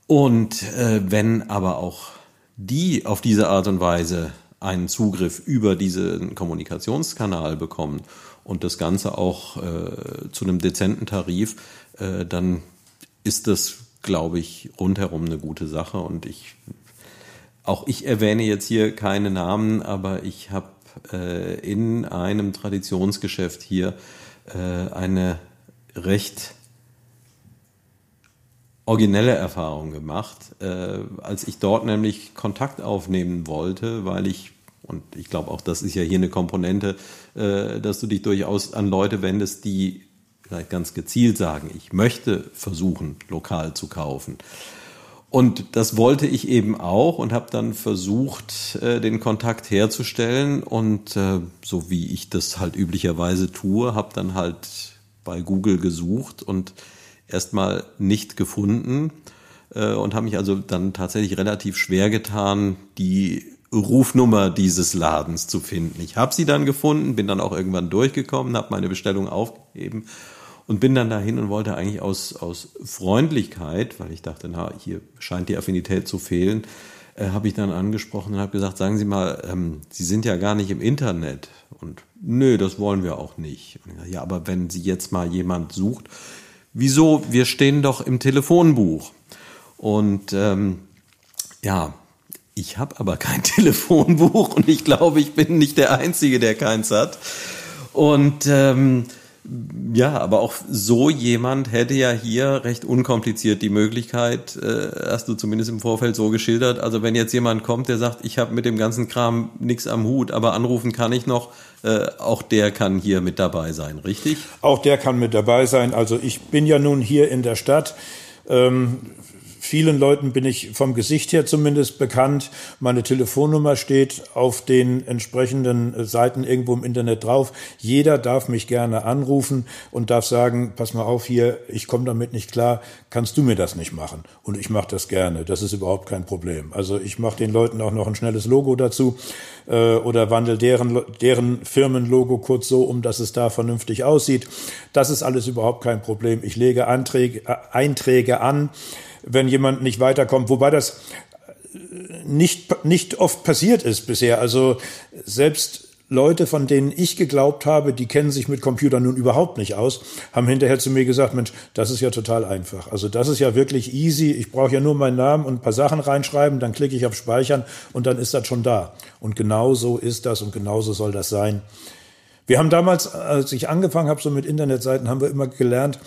Und äh, wenn aber auch die auf diese Art und Weise einen Zugriff über diesen Kommunikationskanal bekommen und das Ganze auch äh, zu einem dezenten Tarif, äh, dann ist das, glaube ich, rundherum eine gute Sache. Und ich, auch ich erwähne jetzt hier keine Namen, aber ich habe äh, in einem Traditionsgeschäft hier äh, eine recht originelle Erfahrung gemacht, äh, als ich dort nämlich Kontakt aufnehmen wollte, weil ich, und ich glaube auch, das ist ja hier eine Komponente, äh, dass du dich durchaus an Leute wendest, die vielleicht ganz gezielt sagen, ich möchte versuchen, lokal zu kaufen. Und das wollte ich eben auch und habe dann versucht, äh, den Kontakt herzustellen. Und äh, so wie ich das halt üblicherweise tue, habe dann halt bei Google gesucht und erstmal nicht gefunden äh, und habe mich also dann tatsächlich relativ schwer getan, die Rufnummer dieses Ladens zu finden. Ich habe sie dann gefunden, bin dann auch irgendwann durchgekommen, habe meine Bestellung aufgegeben und bin dann dahin und wollte eigentlich aus, aus Freundlichkeit, weil ich dachte, na, hier scheint die Affinität zu fehlen, äh, habe ich dann angesprochen und habe gesagt, sagen Sie mal, ähm, Sie sind ja gar nicht im Internet. Und nö, das wollen wir auch nicht. Ja, aber wenn Sie jetzt mal jemand sucht, wieso? Wir stehen doch im Telefonbuch. Und ähm, ja, ich habe aber kein Telefonbuch und ich glaube, ich bin nicht der Einzige, der keins hat. Und ähm, ja, aber auch so jemand hätte ja hier recht unkompliziert die Möglichkeit, äh, hast du zumindest im Vorfeld so geschildert. Also wenn jetzt jemand kommt, der sagt, ich habe mit dem ganzen Kram nichts am Hut, aber anrufen kann ich noch, äh, auch der kann hier mit dabei sein, richtig? Auch der kann mit dabei sein. Also ich bin ja nun hier in der Stadt. Ähm, Vielen Leuten bin ich vom Gesicht her zumindest bekannt. Meine Telefonnummer steht auf den entsprechenden Seiten irgendwo im Internet drauf. Jeder darf mich gerne anrufen und darf sagen, pass mal auf hier, ich komme damit nicht klar, kannst du mir das nicht machen? Und ich mache das gerne. Das ist überhaupt kein Problem. Also ich mache den Leuten auch noch ein schnelles Logo dazu äh, oder wandel deren, deren Firmenlogo kurz so um, dass es da vernünftig aussieht. Das ist alles überhaupt kein Problem. Ich lege Anträge, äh, Einträge an wenn jemand nicht weiterkommt. Wobei das nicht, nicht oft passiert ist bisher. Also selbst Leute, von denen ich geglaubt habe, die kennen sich mit Computern nun überhaupt nicht aus, haben hinterher zu mir gesagt, Mensch, das ist ja total einfach. Also das ist ja wirklich easy. Ich brauche ja nur meinen Namen und ein paar Sachen reinschreiben, dann klicke ich auf Speichern und dann ist das schon da. Und genau so ist das und genauso soll das sein. Wir haben damals, als ich angefangen habe, so mit Internetseiten, haben wir immer gelernt,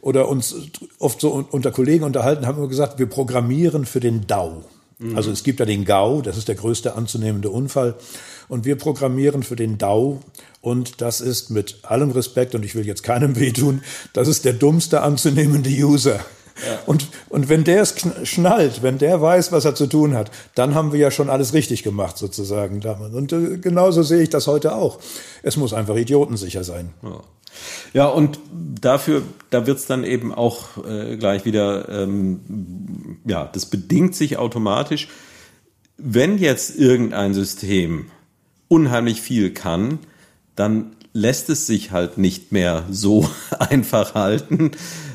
oder uns oft so unter Kollegen unterhalten, haben wir gesagt, wir programmieren für den DAO. Mhm. Also es gibt ja den GAU, das ist der größte anzunehmende Unfall. Und wir programmieren für den DAO. Und das ist mit allem Respekt, und ich will jetzt keinem wehtun, das ist der dummste anzunehmende User. Ja. Und, und wenn der es schnallt, wenn der weiß, was er zu tun hat, dann haben wir ja schon alles richtig gemacht, sozusagen. Und äh, genauso sehe ich das heute auch. Es muss einfach idiotensicher sein. Ja. Ja, und dafür, da wird's dann eben auch äh, gleich wieder, ähm, ja, das bedingt sich automatisch. Wenn jetzt irgendein System unheimlich viel kann, dann lässt es sich halt nicht mehr so einfach halten,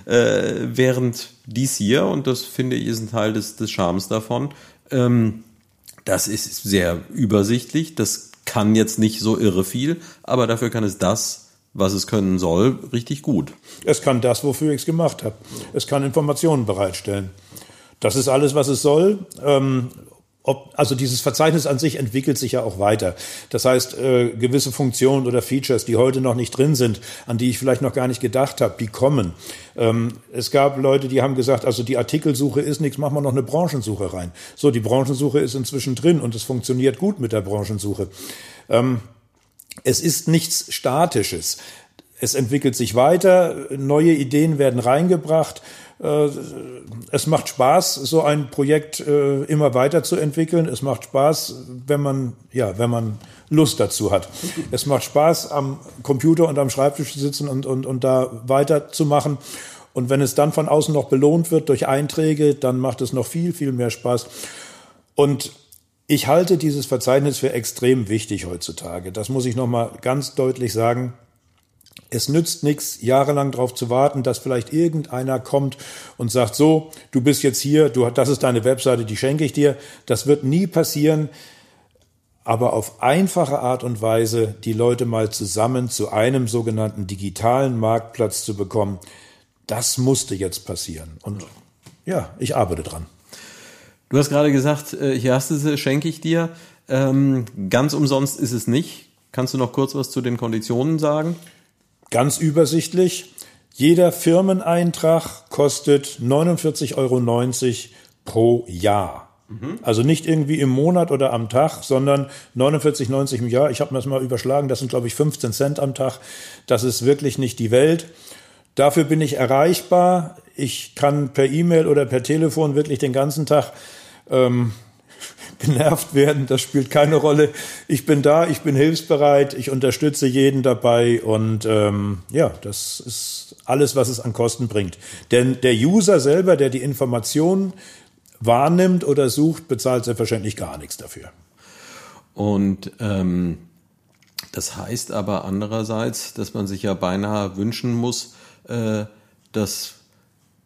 äh, während dies hier, und das finde ich ist ein Teil des, des Charmes davon, ähm, das ist sehr übersichtlich, das kann jetzt nicht so irre viel, aber dafür kann es das was es können soll, richtig gut. Es kann das, wofür ich es gemacht habe. Es kann Informationen bereitstellen. Das ist alles, was es soll. Ähm, ob, also dieses Verzeichnis an sich entwickelt sich ja auch weiter. Das heißt, äh, gewisse Funktionen oder Features, die heute noch nicht drin sind, an die ich vielleicht noch gar nicht gedacht habe, die kommen. Ähm, es gab Leute, die haben gesagt, also die Artikelsuche ist nichts, machen wir noch eine Branchensuche rein. So, die Branchensuche ist inzwischen drin und es funktioniert gut mit der Branchensuche. Ähm, es ist nichts Statisches. Es entwickelt sich weiter, neue Ideen werden reingebracht. Äh, es macht Spaß, so ein Projekt äh, immer weiterzuentwickeln. Es macht Spaß, wenn man, ja, wenn man Lust dazu hat. Es macht Spaß, am Computer und am Schreibtisch zu sitzen und, und, und da weiterzumachen. Und wenn es dann von außen noch belohnt wird durch Einträge, dann macht es noch viel, viel mehr Spaß. Und ich halte dieses Verzeichnis für extrem wichtig heutzutage. Das muss ich nochmal ganz deutlich sagen. Es nützt nichts, jahrelang darauf zu warten, dass vielleicht irgendeiner kommt und sagt, so, du bist jetzt hier, du, das ist deine Webseite, die schenke ich dir. Das wird nie passieren. Aber auf einfache Art und Weise die Leute mal zusammen zu einem sogenannten digitalen Marktplatz zu bekommen, das musste jetzt passieren. Und ja, ich arbeite dran. Du hast gerade gesagt, äh, hier hast du sie, schenke ich dir. Ähm, ganz umsonst ist es nicht. Kannst du noch kurz was zu den Konditionen sagen? Ganz übersichtlich. Jeder Firmeneintrag kostet 49,90 Euro pro Jahr. Mhm. Also nicht irgendwie im Monat oder am Tag, sondern 49,90 im Jahr. Ich habe mir das mal überschlagen, das sind, glaube ich, 15 Cent am Tag. Das ist wirklich nicht die Welt. Dafür bin ich erreichbar. Ich kann per E-Mail oder per Telefon wirklich den ganzen Tag ähm, genervt werden, das spielt keine Rolle. Ich bin da, ich bin hilfsbereit, ich unterstütze jeden dabei und ähm, ja, das ist alles, was es an Kosten bringt. Denn der User selber, der die Information wahrnimmt oder sucht, bezahlt selbstverständlich gar nichts dafür. Und ähm, das heißt aber andererseits, dass man sich ja beinahe wünschen muss, äh, dass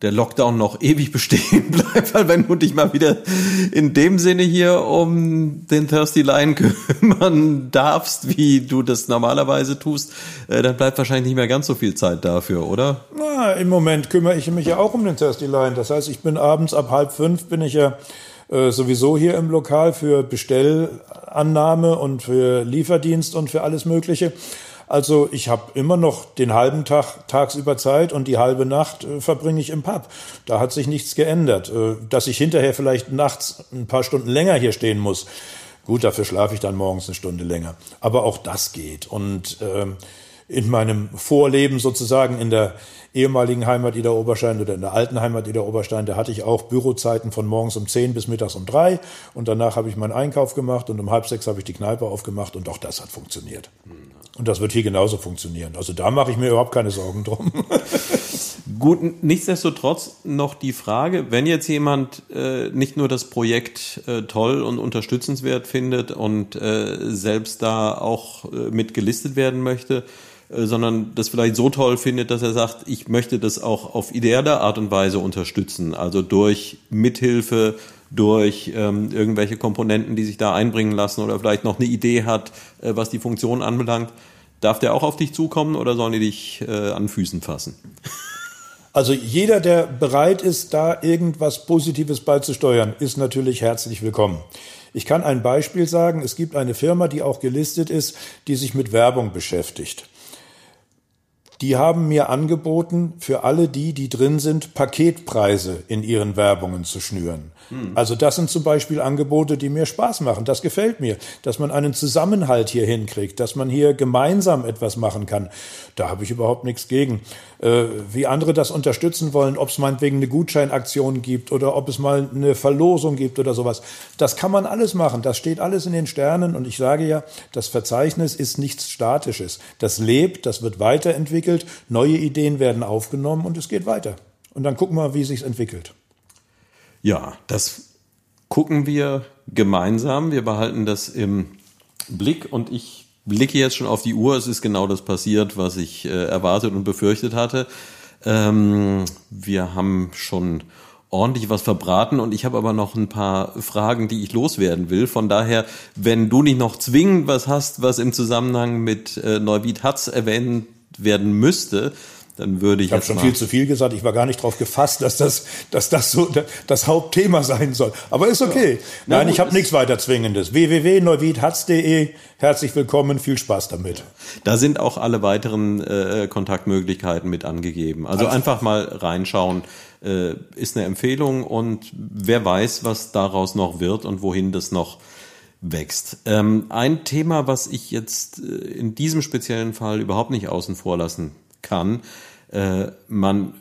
der Lockdown noch ewig bestehen bleibt, weil wenn du dich mal wieder in dem Sinne hier um den Thirsty Lion kümmern darfst, wie du das normalerweise tust, äh, dann bleibt wahrscheinlich nicht mehr ganz so viel Zeit dafür, oder? Na, im Moment kümmere ich mich ja auch um den Thirsty Lion. Das heißt, ich bin abends ab halb fünf bin ich ja äh, sowieso hier im Lokal für Bestellannahme und für Lieferdienst und für alles Mögliche. Also ich habe immer noch den halben Tag tagsüber Zeit und die halbe Nacht äh, verbringe ich im Pub. Da hat sich nichts geändert. Äh, dass ich hinterher vielleicht nachts ein paar Stunden länger hier stehen muss. Gut, dafür schlafe ich dann morgens eine Stunde länger. Aber auch das geht. Und ähm, in meinem Vorleben sozusagen in der ehemaligen Heimat Ida Oberstein oder in der alten Heimat Ida Oberstein, da hatte ich auch Bürozeiten von morgens um zehn bis mittags um drei und danach habe ich meinen Einkauf gemacht und um halb sechs habe ich die Kneipe aufgemacht und auch das hat funktioniert. Und das wird hier genauso funktionieren. Also da mache ich mir überhaupt keine Sorgen drum. Gut, nichtsdestotrotz noch die Frage, wenn jetzt jemand äh, nicht nur das Projekt äh, toll und unterstützenswert findet und äh, selbst da auch äh, mit werden möchte, sondern das vielleicht so toll findet, dass er sagt, ich möchte das auch auf ideelle Art und Weise unterstützen, also durch Mithilfe, durch ähm, irgendwelche Komponenten, die sich da einbringen lassen oder vielleicht noch eine Idee hat, äh, was die Funktion anbelangt. Darf der auch auf dich zukommen oder sollen die dich äh, an Füßen fassen? Also jeder, der bereit ist, da irgendwas Positives beizusteuern, ist natürlich herzlich willkommen. Ich kann ein Beispiel sagen. Es gibt eine Firma, die auch gelistet ist, die sich mit Werbung beschäftigt. Die haben mir angeboten, für alle die, die drin sind, Paketpreise in ihren Werbungen zu schnüren. Hm. Also das sind zum Beispiel Angebote, die mir Spaß machen. Das gefällt mir, dass man einen Zusammenhalt hier hinkriegt, dass man hier gemeinsam etwas machen kann. Da habe ich überhaupt nichts gegen. Äh, wie andere das unterstützen wollen, ob es meinetwegen eine Gutscheinaktion gibt oder ob es mal eine Verlosung gibt oder sowas. Das kann man alles machen. Das steht alles in den Sternen. Und ich sage ja, das Verzeichnis ist nichts Statisches. Das lebt, das wird weiterentwickelt, neue Ideen werden aufgenommen und es geht weiter. Und dann gucken wir, wie sich's entwickelt. Ja, das gucken wir gemeinsam. Wir behalten das im Blick und ich blicke jetzt schon auf die Uhr. Es ist genau das passiert, was ich äh, erwartet und befürchtet hatte. Ähm, wir haben schon ordentlich was verbraten und ich habe aber noch ein paar Fragen, die ich loswerden will. Von daher, wenn du nicht noch zwingend was hast, was im Zusammenhang mit äh, Neubiet Hatz erwähnt werden müsste, dann würde ich. Ich habe schon viel zu viel gesagt. Ich war gar nicht darauf gefasst, dass das, dass das so das Hauptthema sein soll. Aber ist okay. Ja. Nein, gut, ich habe nichts weiter Zwingendes. www.neuwiedhatz.de. Herzlich willkommen. Viel Spaß damit. Da sind auch alle weiteren äh, Kontaktmöglichkeiten mit angegeben. Also, also einfach mal reinschauen. Äh, ist eine Empfehlung und wer weiß, was daraus noch wird und wohin das noch wächst. Ähm, ein Thema, was ich jetzt äh, in diesem speziellen Fall überhaupt nicht außen vor lassen kann, äh, man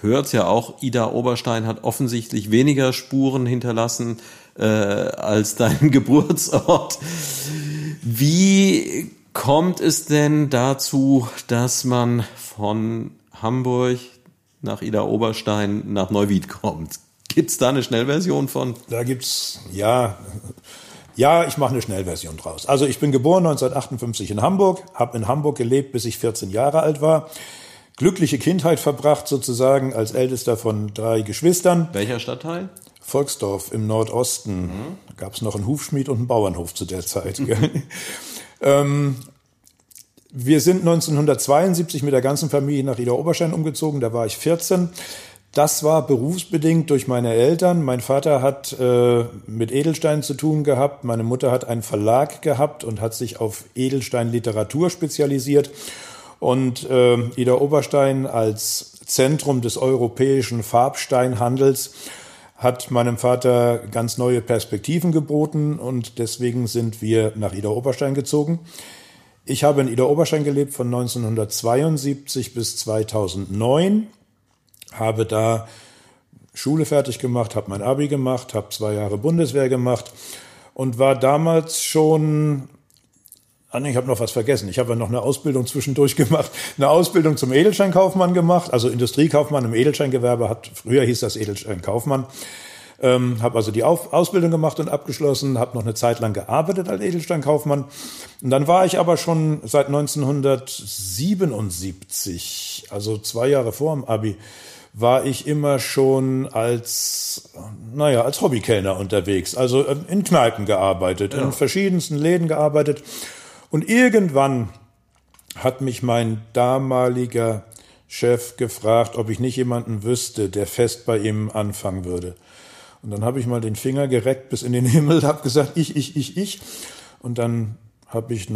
hört es ja auch, Ida Oberstein hat offensichtlich weniger Spuren hinterlassen äh, als dein Geburtsort. Wie kommt es denn dazu, dass man von Hamburg nach Ida Oberstein nach Neuwied kommt? Gibt es da eine Schnellversion von? Da gibt's ja ja, ich mache eine Schnellversion draus. Also ich bin geboren 1958 in Hamburg, habe in Hamburg gelebt, bis ich 14 Jahre alt war glückliche Kindheit verbracht, sozusagen als ältester von drei Geschwistern. Welcher Stadtteil? Volksdorf im Nordosten. Mhm. Da gab es noch einen Hufschmied und einen Bauernhof zu der Zeit. ähm, wir sind 1972 mit der ganzen Familie nach Ida Oberstein umgezogen, da war ich 14. Das war berufsbedingt durch meine Eltern. Mein Vater hat äh, mit Edelstein zu tun gehabt, meine Mutter hat einen Verlag gehabt und hat sich auf Edelstein Literatur spezialisiert. Und äh, Ida Oberstein als Zentrum des europäischen Farbsteinhandels hat meinem Vater ganz neue Perspektiven geboten und deswegen sind wir nach Ida Oberstein gezogen. Ich habe in Ida Oberstein gelebt von 1972 bis 2009, habe da Schule fertig gemacht, habe mein Abi gemacht, habe zwei Jahre Bundeswehr gemacht und war damals schon Ah, ich habe noch was vergessen. Ich habe ja noch eine Ausbildung zwischendurch gemacht. Eine Ausbildung zum Edelsteinkaufmann gemacht, also Industriekaufmann im Edelsteingewerbe hat, früher hieß das Edelsteinkaufmann. Ähm, habe also die Auf Ausbildung gemacht und abgeschlossen, habe noch eine Zeit lang gearbeitet als Edelsteinkaufmann. Und dann war ich aber schon seit 1977, also zwei Jahre vor dem Abi, war ich immer schon als, naja, als Hobbykellner unterwegs. Also ähm, in Kneipen gearbeitet, ja. in verschiedensten Läden gearbeitet und irgendwann hat mich mein damaliger Chef gefragt, ob ich nicht jemanden wüsste, der fest bei ihm anfangen würde. Und dann habe ich mal den Finger gereckt bis in den Himmel, habe gesagt, ich, ich, ich, ich. Und dann habe ich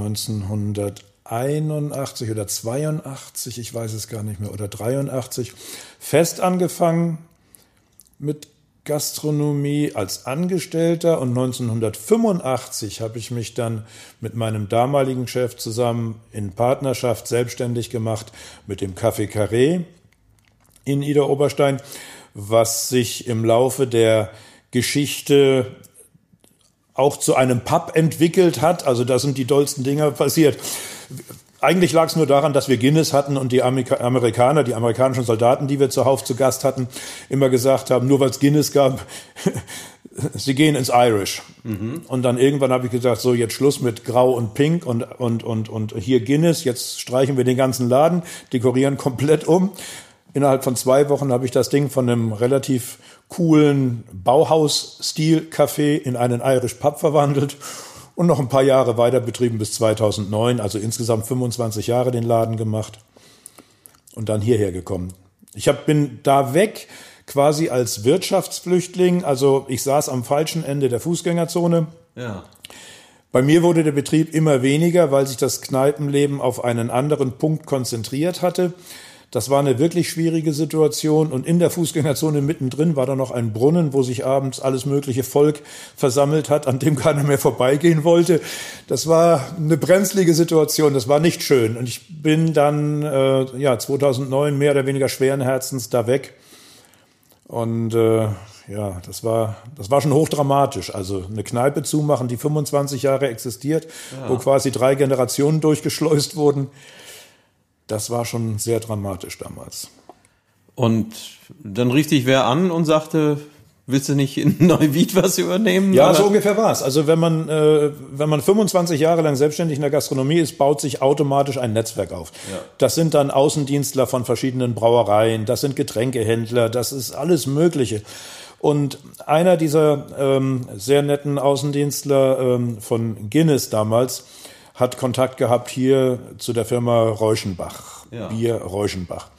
1981 oder 82, ich weiß es gar nicht mehr, oder 83 fest angefangen mit Gastronomie als Angestellter und 1985 habe ich mich dann mit meinem damaligen Chef zusammen in Partnerschaft selbstständig gemacht mit dem Café Carré in Ida Oberstein, was sich im Laufe der Geschichte auch zu einem Pub entwickelt hat. Also da sind die dollsten Dinge passiert. Eigentlich lag es nur daran, dass wir Guinness hatten und die Amerika Amerikaner, die amerikanischen Soldaten, die wir zuhauf zu Gast hatten, immer gesagt haben, nur weil es Guinness gab, sie gehen ins Irish. Mhm. Und dann irgendwann habe ich gesagt, so jetzt Schluss mit Grau und Pink und, und, und, und hier Guinness, jetzt streichen wir den ganzen Laden, dekorieren komplett um. Innerhalb von zwei Wochen habe ich das Ding von einem relativ coolen Bauhaus-Stil-Café in einen Irish Pub verwandelt und noch ein paar Jahre weiter betrieben bis 2009, also insgesamt 25 Jahre den Laden gemacht und dann hierher gekommen. Ich hab, bin da weg quasi als Wirtschaftsflüchtling, also ich saß am falschen Ende der Fußgängerzone. Ja. Bei mir wurde der Betrieb immer weniger, weil sich das Kneipenleben auf einen anderen Punkt konzentriert hatte. Das war eine wirklich schwierige Situation und in der Fußgängerzone mittendrin war da noch ein Brunnen, wo sich abends alles mögliche Volk versammelt hat, an dem keiner mehr vorbeigehen wollte. Das war eine brenzlige Situation, das war nicht schön und ich bin dann äh, ja 2009 mehr oder weniger schweren Herzens da weg und äh, ja, das war, das war schon hochdramatisch. Also eine Kneipe zumachen, die 25 Jahre existiert, ja. wo quasi drei Generationen durchgeschleust wurden. Das war schon sehr dramatisch damals. Und dann rief dich wer an und sagte, willst du nicht in Neuwied was übernehmen? Ja, oder? so ungefähr war es. Also wenn man, äh, wenn man 25 Jahre lang selbstständig in der Gastronomie ist, baut sich automatisch ein Netzwerk auf. Ja. Das sind dann Außendienstler von verschiedenen Brauereien, das sind Getränkehändler, das ist alles Mögliche. Und einer dieser ähm, sehr netten Außendienstler ähm, von Guinness damals, hat Kontakt gehabt hier zu der Firma Reuschenbach, ja. Bier Reuschenbach.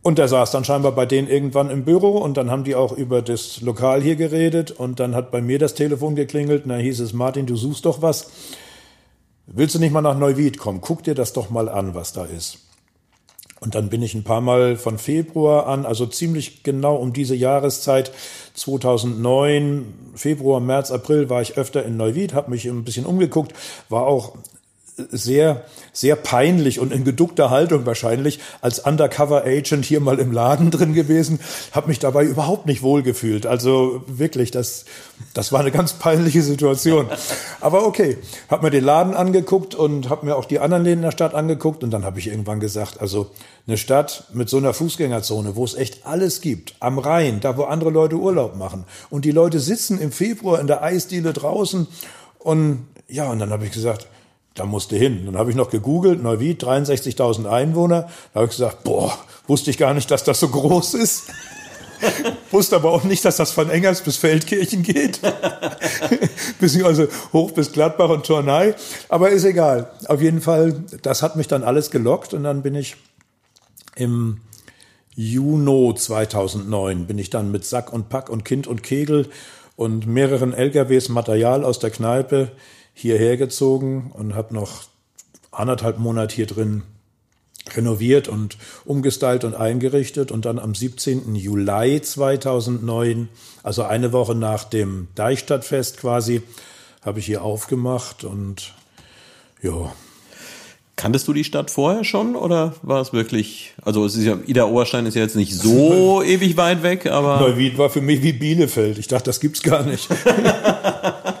Und der saß dann scheinbar bei denen irgendwann im Büro und dann haben die auch über das Lokal hier geredet und dann hat bei mir das Telefon geklingelt und dann hieß es, Martin, du suchst doch was. Willst du nicht mal nach Neuwied kommen? Guck dir das doch mal an, was da ist. Und dann bin ich ein paar Mal von Februar an, also ziemlich genau um diese Jahreszeit 2009, Februar, März, April war ich öfter in Neuwied, habe mich ein bisschen umgeguckt, war auch sehr, sehr peinlich und in geduckter Haltung wahrscheinlich als Undercover Agent hier mal im Laden drin gewesen, habe mich dabei überhaupt nicht wohlgefühlt. Also wirklich, das, das war eine ganz peinliche Situation. Aber okay, habe mir den Laden angeguckt und habe mir auch die anderen Läden der Stadt angeguckt und dann habe ich irgendwann gesagt, also eine Stadt mit so einer Fußgängerzone, wo es echt alles gibt, am Rhein, da wo andere Leute Urlaub machen und die Leute sitzen im Februar in der Eisdiele draußen und ja, und dann habe ich gesagt, da musste hin. Dann habe ich noch gegoogelt, Neuwied, 63.000 Einwohner. Da habe ich gesagt, boah, wusste ich gar nicht, dass das so groß ist. wusste aber auch nicht, dass das von Engers bis Feldkirchen geht. Beziehungsweise hoch bis Gladbach und Tournai. Aber ist egal. Auf jeden Fall, das hat mich dann alles gelockt und dann bin ich im Juni 2009 bin ich dann mit Sack und Pack und Kind und Kegel und mehreren LKWs Material aus der Kneipe hierher gezogen und habe noch anderthalb Monate hier drin renoviert und umgestylt und eingerichtet und dann am 17. Juli 2009, also eine Woche nach dem Deichstadtfest quasi, habe ich hier aufgemacht und ja. Kanntest du die Stadt vorher schon oder war es wirklich, also es ist ja, Ida Oberstein ist ja jetzt nicht so ewig weit weg, aber. Neuwied war für mich wie Bielefeld. Ich dachte, das gibt's gar nicht.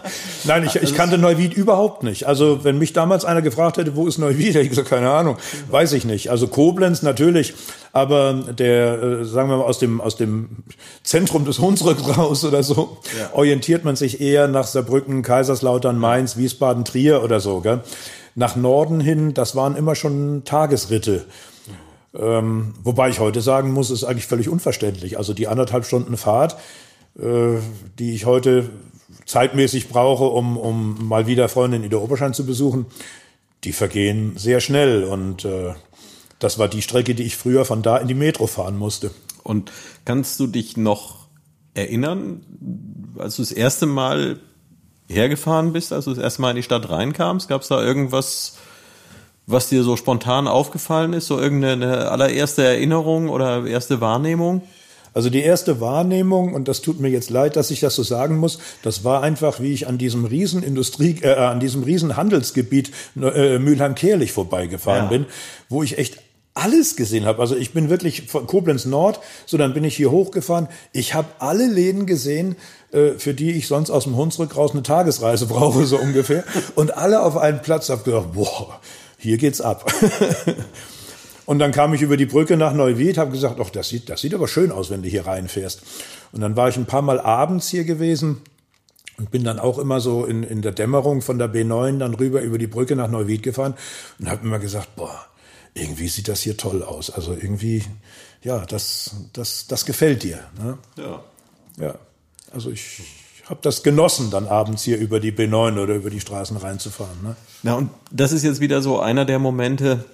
Nein, ich, ich also kannte Neuwied überhaupt nicht. Also wenn mich damals einer gefragt hätte, wo ist Neuwied, hätte ich gesagt, keine Ahnung, weiß ich nicht. Also Koblenz natürlich, aber der, äh, sagen wir mal, aus dem, aus dem Zentrum des Hunsrücks raus oder so, ja. orientiert man sich eher nach Saarbrücken, Kaiserslautern, Mainz, Wiesbaden, Trier oder so. Gell? Nach Norden hin, das waren immer schon Tagesritte. Ähm, wobei ich heute sagen muss, ist eigentlich völlig unverständlich. Also die anderthalb Stunden Fahrt, äh, die ich heute zeitmäßig brauche, um, um mal wieder Freundin in der Oberschein zu besuchen, die vergehen sehr schnell. Und äh, das war die Strecke, die ich früher von da in die Metro fahren musste. Und kannst du dich noch erinnern, als du das erste Mal hergefahren bist, als du das erste Mal in die Stadt reinkamst? Gab es da irgendwas, was dir so spontan aufgefallen ist? So irgendeine allererste Erinnerung oder erste Wahrnehmung? Also die erste Wahrnehmung, und das tut mir jetzt leid, dass ich das so sagen muss, das war einfach, wie ich an diesem Riesenindustrie, äh, an diesem Riesenhandelsgebiet äh, Mülheim-Kehrlich vorbeigefahren ja. bin, wo ich echt alles gesehen habe. Also ich bin wirklich von Koblenz Nord, so dann bin ich hier hochgefahren. Ich habe alle Läden gesehen, äh, für die ich sonst aus dem Hunsrück raus eine Tagesreise brauche, so ungefähr. Und alle auf einen Platz habe gedacht, boah, hier geht's ab. Und dann kam ich über die Brücke nach Neuwied, habe gesagt, ach, das sieht, das sieht aber schön aus, wenn du hier reinfährst. Und dann war ich ein paar Mal abends hier gewesen und bin dann auch immer so in, in der Dämmerung von der B9 dann rüber über die Brücke nach Neuwied gefahren und habe immer gesagt, boah, irgendwie sieht das hier toll aus. Also irgendwie, ja, das, das, das gefällt dir. Ne? Ja. Ja. Also ich habe das genossen, dann abends hier über die B9 oder über die Straßen reinzufahren. Ne? Na, und das ist jetzt wieder so einer der Momente,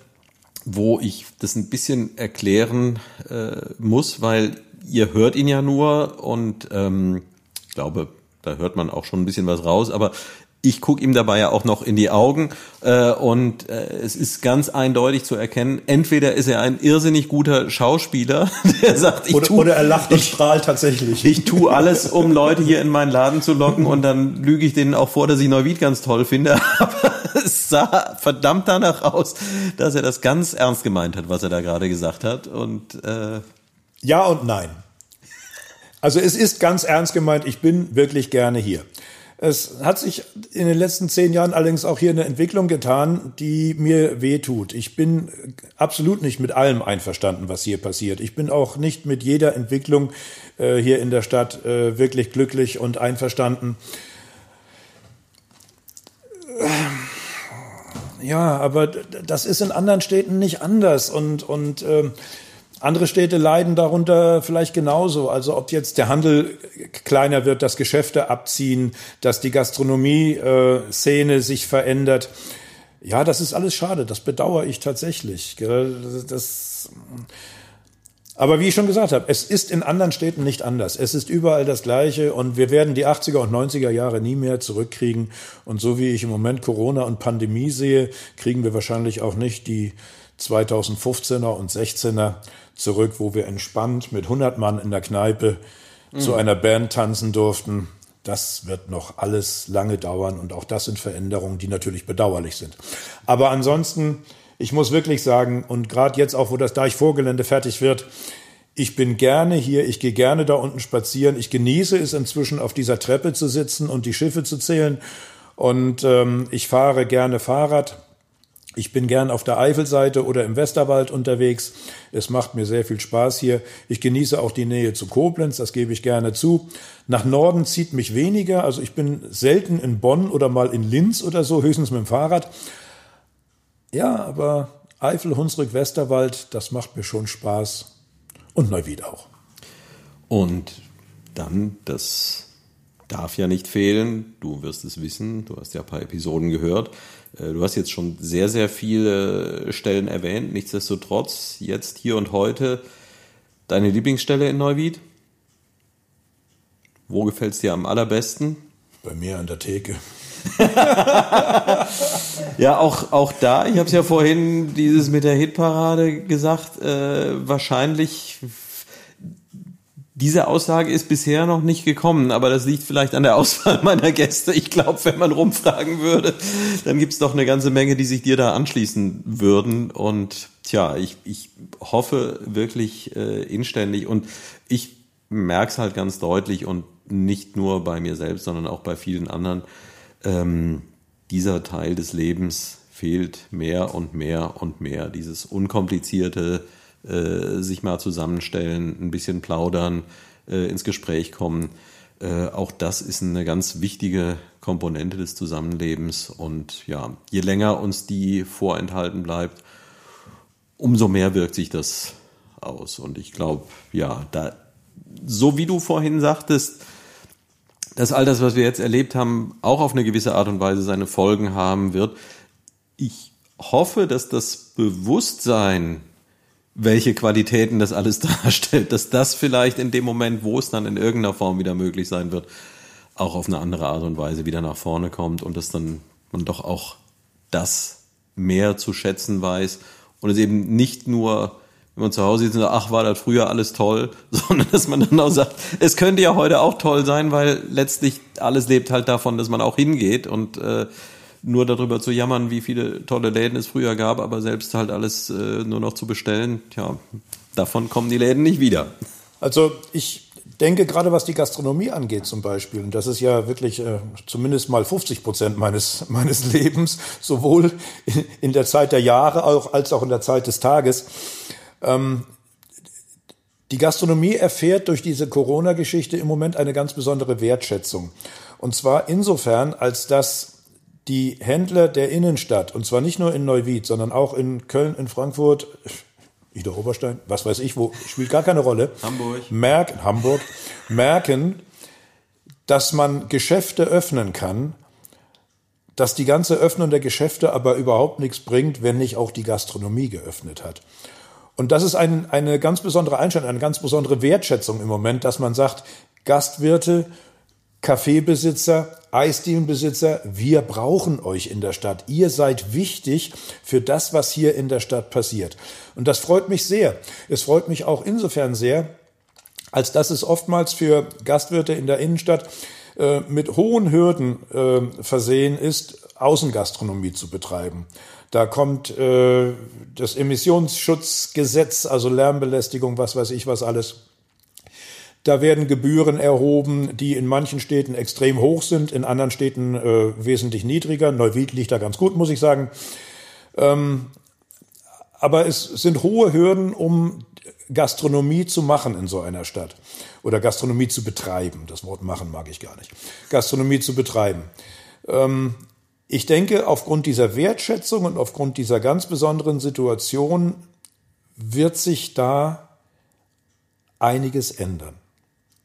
wo ich das ein bisschen erklären äh, muss, weil ihr hört ihn ja nur und ähm, ich glaube, da hört man auch schon ein bisschen was raus, aber ich gucke ihm dabei ja auch noch in die Augen äh, und äh, es ist ganz eindeutig zu erkennen, entweder ist er ein irrsinnig guter Schauspieler, der sagt, ich oder, tu, oder er lacht und strahlt tatsächlich. Ich tue alles, um Leute hier in meinen Laden zu locken und dann lüge ich denen auch vor, dass ich Neuwied ganz toll finde. Aber es sah verdammt danach aus, dass er das ganz ernst gemeint hat, was er da gerade gesagt hat. Und äh, ja und nein. Also es ist ganz ernst gemeint, ich bin wirklich gerne hier. Es hat sich in den letzten zehn Jahren allerdings auch hier eine Entwicklung getan, die mir wehtut. Ich bin absolut nicht mit allem einverstanden, was hier passiert. Ich bin auch nicht mit jeder Entwicklung äh, hier in der Stadt äh, wirklich glücklich und einverstanden. Ja, aber das ist in anderen Städten nicht anders und und äh, andere Städte leiden darunter vielleicht genauso. Also ob jetzt der Handel kleiner wird, dass Geschäfte abziehen, dass die Gastronomie-Szene äh, sich verändert. Ja, das ist alles schade. Das bedauere ich tatsächlich. Das, aber wie ich schon gesagt habe, es ist in anderen Städten nicht anders. Es ist überall das Gleiche und wir werden die 80er und 90er Jahre nie mehr zurückkriegen. Und so wie ich im Moment Corona und Pandemie sehe, kriegen wir wahrscheinlich auch nicht die 2015er und 16er zurück, wo wir entspannt mit 100 Mann in der Kneipe mhm. zu einer Band tanzen durften. Das wird noch alles lange dauern und auch das sind Veränderungen, die natürlich bedauerlich sind. Aber ansonsten, ich muss wirklich sagen, und gerade jetzt auch, wo das Deichvorgelände fertig wird, ich bin gerne hier, ich gehe gerne da unten spazieren. Ich genieße es inzwischen auf dieser Treppe zu sitzen und die Schiffe zu zählen. Und ähm, ich fahre gerne Fahrrad. Ich bin gern auf der Eifelseite oder im Westerwald unterwegs. Es macht mir sehr viel Spaß hier. Ich genieße auch die Nähe zu Koblenz, das gebe ich gerne zu. Nach Norden zieht mich weniger. Also ich bin selten in Bonn oder mal in Linz oder so, höchstens mit dem Fahrrad. Ja, aber Eifel, Hunsrück, Westerwald, das macht mir schon Spaß. Und Neuwied auch. Und dann das darf ja nicht fehlen. Du wirst es wissen. Du hast ja ein paar Episoden gehört. Äh, du hast jetzt schon sehr, sehr viele Stellen erwähnt. Nichtsdestotrotz, jetzt, hier und heute, deine Lieblingsstelle in Neuwied? Wo gefällt es dir am allerbesten? Bei mir an der Theke. ja, auch, auch da, ich habe es ja vorhin dieses mit der Hitparade gesagt, äh, wahrscheinlich diese Aussage ist bisher noch nicht gekommen, aber das liegt vielleicht an der Auswahl meiner Gäste. Ich glaube, wenn man rumfragen würde, dann gibt es doch eine ganze Menge, die sich dir da anschließen würden. Und tja, ich, ich hoffe wirklich äh, inständig und ich merke es halt ganz deutlich und nicht nur bei mir selbst, sondern auch bei vielen anderen. Ähm, dieser Teil des Lebens fehlt mehr und mehr und mehr. Dieses unkomplizierte, äh, sich mal zusammenstellen, ein bisschen plaudern, äh, ins Gespräch kommen. Äh, auch das ist eine ganz wichtige Komponente des Zusammenlebens. Und ja, je länger uns die vorenthalten bleibt, umso mehr wirkt sich das aus. Und ich glaube, ja, da, so wie du vorhin sagtest, dass all das, was wir jetzt erlebt haben, auch auf eine gewisse Art und Weise seine Folgen haben wird. Ich hoffe, dass das Bewusstsein, welche Qualitäten das alles darstellt, dass das vielleicht in dem Moment, wo es dann in irgendeiner Form wieder möglich sein wird, auch auf eine andere Art und Weise wieder nach vorne kommt und dass dann man doch auch das mehr zu schätzen weiß und es eben nicht nur wenn man zu Hause sitzt und sagt, ach, war das früher alles toll, sondern dass man dann auch sagt, es könnte ja heute auch toll sein, weil letztlich alles lebt halt davon, dass man auch hingeht und äh, nur darüber zu jammern, wie viele tolle Läden es früher gab, aber selbst halt alles äh, nur noch zu bestellen, tja, davon kommen die Läden nicht wieder. Also ich denke, gerade was die Gastronomie angeht zum Beispiel, und das ist ja wirklich äh, zumindest mal 50 Prozent meines, meines Lebens, sowohl in, der Zeit der Jahre auch, als auch in der Zeit des Tages, ähm, die Gastronomie erfährt durch diese Corona-Geschichte im Moment eine ganz besondere Wertschätzung. Und zwar insofern, als dass die Händler der Innenstadt, und zwar nicht nur in Neuwied, sondern auch in Köln, in Frankfurt, Ida Oberstein, was weiß ich, wo spielt gar keine Rolle. Hamburg. Merken, Hamburg, merken, dass man Geschäfte öffnen kann, dass die ganze Öffnung der Geschäfte aber überhaupt nichts bringt, wenn nicht auch die Gastronomie geöffnet hat. Und das ist ein, eine ganz besondere Einstellung, eine ganz besondere Wertschätzung im Moment, dass man sagt, Gastwirte, Kaffeebesitzer, Eisdielenbesitzer, wir brauchen euch in der Stadt. Ihr seid wichtig für das, was hier in der Stadt passiert. Und das freut mich sehr. Es freut mich auch insofern sehr, als dass es oftmals für Gastwirte in der Innenstadt äh, mit hohen Hürden äh, versehen ist, Außengastronomie zu betreiben. Da kommt äh, das Emissionsschutzgesetz, also Lärmbelästigung, was weiß ich was alles. Da werden Gebühren erhoben, die in manchen Städten extrem hoch sind, in anderen Städten äh, wesentlich niedriger. Neuwied liegt da ganz gut, muss ich sagen. Ähm, aber es sind hohe Hürden, um Gastronomie zu machen in so einer Stadt oder Gastronomie zu betreiben. Das Wort machen mag ich gar nicht. Gastronomie zu betreiben. Ähm, ich denke, aufgrund dieser Wertschätzung und aufgrund dieser ganz besonderen Situation wird sich da einiges ändern.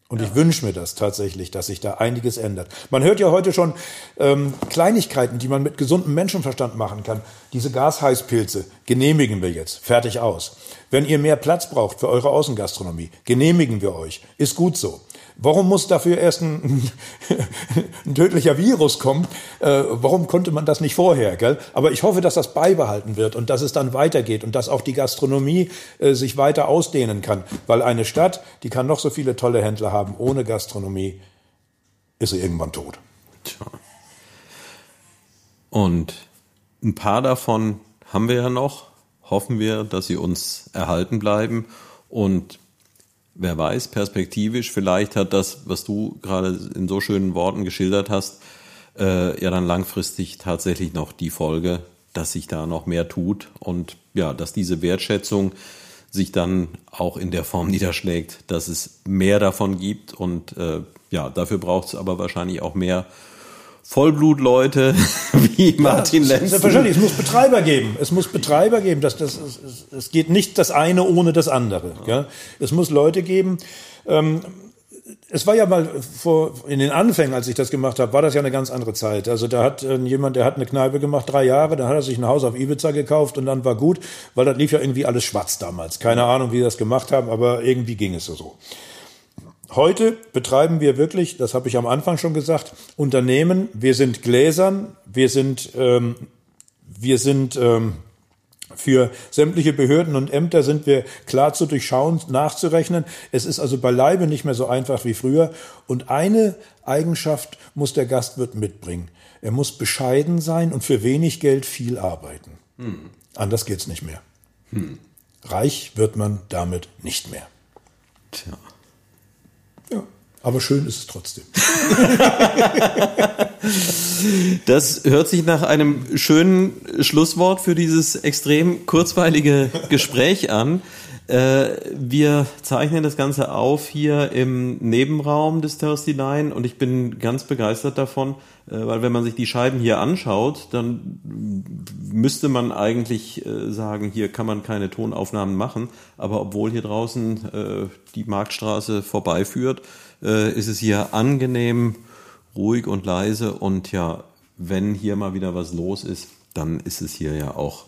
Und ja. ich wünsche mir das tatsächlich, dass sich da einiges ändert. Man hört ja heute schon ähm, Kleinigkeiten, die man mit gesundem Menschenverstand machen kann. Diese Gasheißpilze genehmigen wir jetzt. Fertig aus. Wenn ihr mehr Platz braucht für eure Außengastronomie, genehmigen wir euch. Ist gut so. Warum muss dafür erst ein, ein tödlicher Virus kommen? Äh, warum konnte man das nicht vorher? Gell? Aber ich hoffe, dass das beibehalten wird und dass es dann weitergeht und dass auch die Gastronomie äh, sich weiter ausdehnen kann. Weil eine Stadt, die kann noch so viele tolle Händler haben, ohne Gastronomie ist sie irgendwann tot. Tja. Und ein paar davon haben wir ja noch. Hoffen wir, dass sie uns erhalten bleiben. Und wer weiß, perspektivisch, vielleicht hat das, was du gerade in so schönen Worten geschildert hast, äh, ja dann langfristig tatsächlich noch die Folge, dass sich da noch mehr tut und ja, dass diese Wertschätzung sich dann auch in der Form niederschlägt, dass es mehr davon gibt und äh, ja, dafür braucht es aber wahrscheinlich auch mehr Vollblutleute wie Martin ja, Lenz. Selbstverständlich, es muss Betreiber geben. Es muss Betreiber geben. Das, das, es, es geht nicht das eine ohne das andere. Ja. Es muss Leute geben. Ähm, es war ja mal vor, in den Anfängen, als ich das gemacht habe, war das ja eine ganz andere Zeit. Also da hat äh, jemand, der hat eine Kneipe gemacht, drei Jahre, dann hat er sich ein Haus auf Ibiza gekauft und dann war gut, weil das lief ja irgendwie alles schwarz damals. Keine Ahnung, wie die das gemacht haben, aber irgendwie ging es so. Heute betreiben wir wirklich, das habe ich am Anfang schon gesagt, Unternehmen. Wir sind gläsern, wir sind, ähm, wir sind ähm, für sämtliche Behörden und Ämter sind wir klar zu durchschauen, nachzurechnen. Es ist also beileibe nicht mehr so einfach wie früher. Und eine Eigenschaft muss der Gastwirt mitbringen. Er muss bescheiden sein und für wenig Geld viel arbeiten. Hm. Anders geht's nicht mehr. Hm. Reich wird man damit nicht mehr. Tja. Aber schön ist es trotzdem. Das hört sich nach einem schönen Schlusswort für dieses extrem kurzweilige Gespräch an. Äh, wir zeichnen das Ganze auf hier im Nebenraum des Thirsty Line und ich bin ganz begeistert davon, äh, weil wenn man sich die Scheiben hier anschaut, dann müsste man eigentlich äh, sagen, hier kann man keine Tonaufnahmen machen, aber obwohl hier draußen die Marktstraße vorbeiführt, ist es hier angenehm, ruhig und leise und ja, wenn hier mal wieder was los ist, dann ist es hier ja auch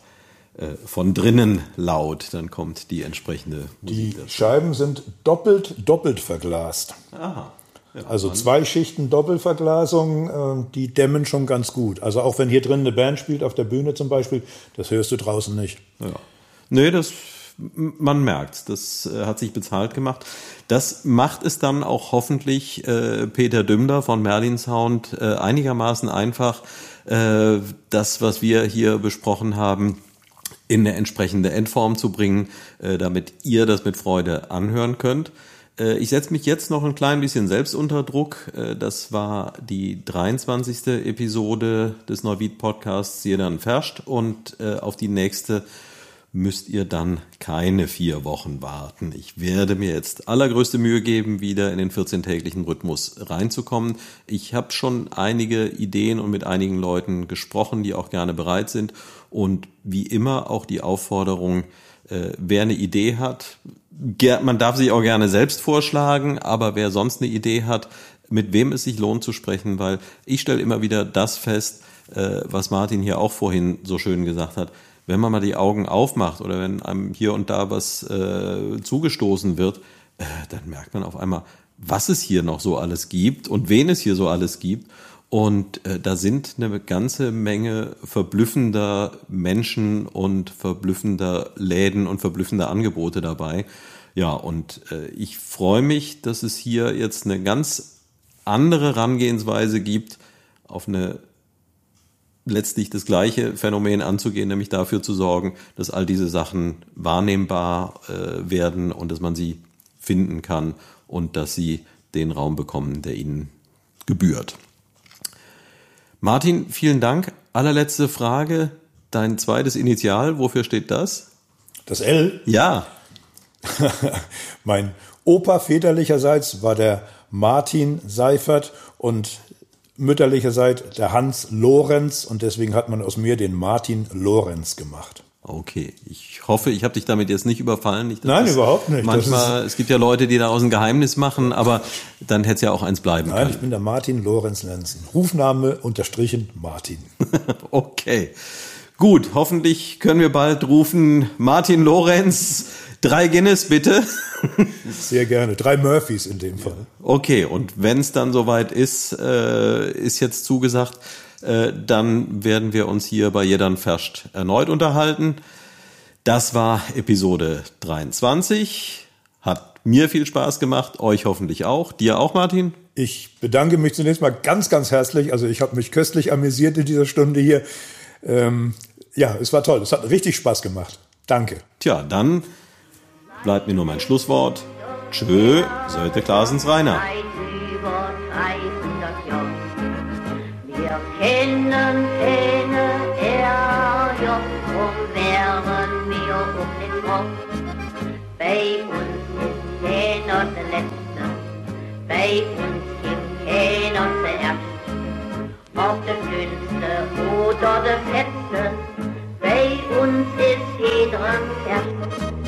äh, von drinnen laut, dann kommt die entsprechende Musik. Die Scheiben sind doppelt, doppelt verglast. Aha. Ja, also zwei Schichten Doppelverglasung, äh, die dämmen schon ganz gut. Also auch wenn hier drin eine Band spielt, auf der Bühne zum Beispiel, das hörst du draußen nicht. Ja. Nee, das, man merkt, das äh, hat sich bezahlt gemacht. Das macht es dann auch hoffentlich äh, Peter Dümler von Merlin Sound äh, einigermaßen einfach, äh, das, was wir hier besprochen haben, in eine entsprechende Endform zu bringen, äh, damit ihr das mit Freude anhören könnt. Ich setze mich jetzt noch ein klein bisschen selbst unter Druck. Das war die 23. Episode des Neuwied Podcasts Ihr dann verscht und auf die nächste müsst ihr dann keine vier Wochen warten. Ich werde mir jetzt allergrößte Mühe geben, wieder in den 14-täglichen Rhythmus reinzukommen. Ich habe schon einige Ideen und mit einigen Leuten gesprochen, die auch gerne bereit sind. Und wie immer auch die Aufforderung, äh, wer eine Idee hat, man darf sich auch gerne selbst vorschlagen, aber wer sonst eine Idee hat, mit wem es sich lohnt zu sprechen, weil ich stelle immer wieder das fest, äh, was Martin hier auch vorhin so schön gesagt hat wenn man mal die Augen aufmacht oder wenn einem hier und da was äh, zugestoßen wird, äh, dann merkt man auf einmal, was es hier noch so alles gibt und wen es hier so alles gibt. Und äh, da sind eine ganze Menge verblüffender Menschen und verblüffender Läden und verblüffender Angebote dabei. Ja, und äh, ich freue mich, dass es hier jetzt eine ganz andere Herangehensweise gibt auf eine letztlich das gleiche Phänomen anzugehen, nämlich dafür zu sorgen, dass all diese Sachen wahrnehmbar äh, werden und dass man sie finden kann und dass sie den Raum bekommen, der ihnen gebührt. Martin, vielen Dank. Allerletzte Frage. Dein zweites Initial, wofür steht das? Das L? Ja. mein Opa väterlicherseits war der Martin Seifert und mütterlicherseits der Hans Lorenz und deswegen hat man aus mir den Martin Lorenz gemacht. Okay, ich hoffe, ich habe dich damit jetzt nicht überfallen. Nicht, Nein, überhaupt nicht. Manchmal, es gibt ja Leute, die daraus ein Geheimnis machen, aber dann hätte es ja auch eins bleiben Nein, können. Nein, ich bin der Martin Lorenz Lenzen. Rufname unterstrichen Martin. okay, gut. Hoffentlich können wir bald rufen Martin Lorenz. Drei Guinness bitte. Sehr gerne. Drei Murphys in dem Fall. Okay, und wenn es dann soweit ist, äh, ist jetzt zugesagt, äh, dann werden wir uns hier bei Jedern Ferscht erneut unterhalten. Das war Episode 23. Hat mir viel Spaß gemacht, euch hoffentlich auch. Dir auch, Martin? Ich bedanke mich zunächst mal ganz, ganz herzlich. Also ich habe mich köstlich amüsiert in dieser Stunde hier. Ähm, ja, es war toll. Es hat richtig Spaß gemacht. Danke. Tja, dann bleibt mir nur mein Schlusswort. Tschö, Sölte Klasens Rainer. Wir kennen keine Ärger, drum wären wir um den Kopf. Bei uns ist keiner der Letzte, bei uns gibt keiner zuerst. Ob der Dünnste oder der Fetzte, bei uns ist jeder erst.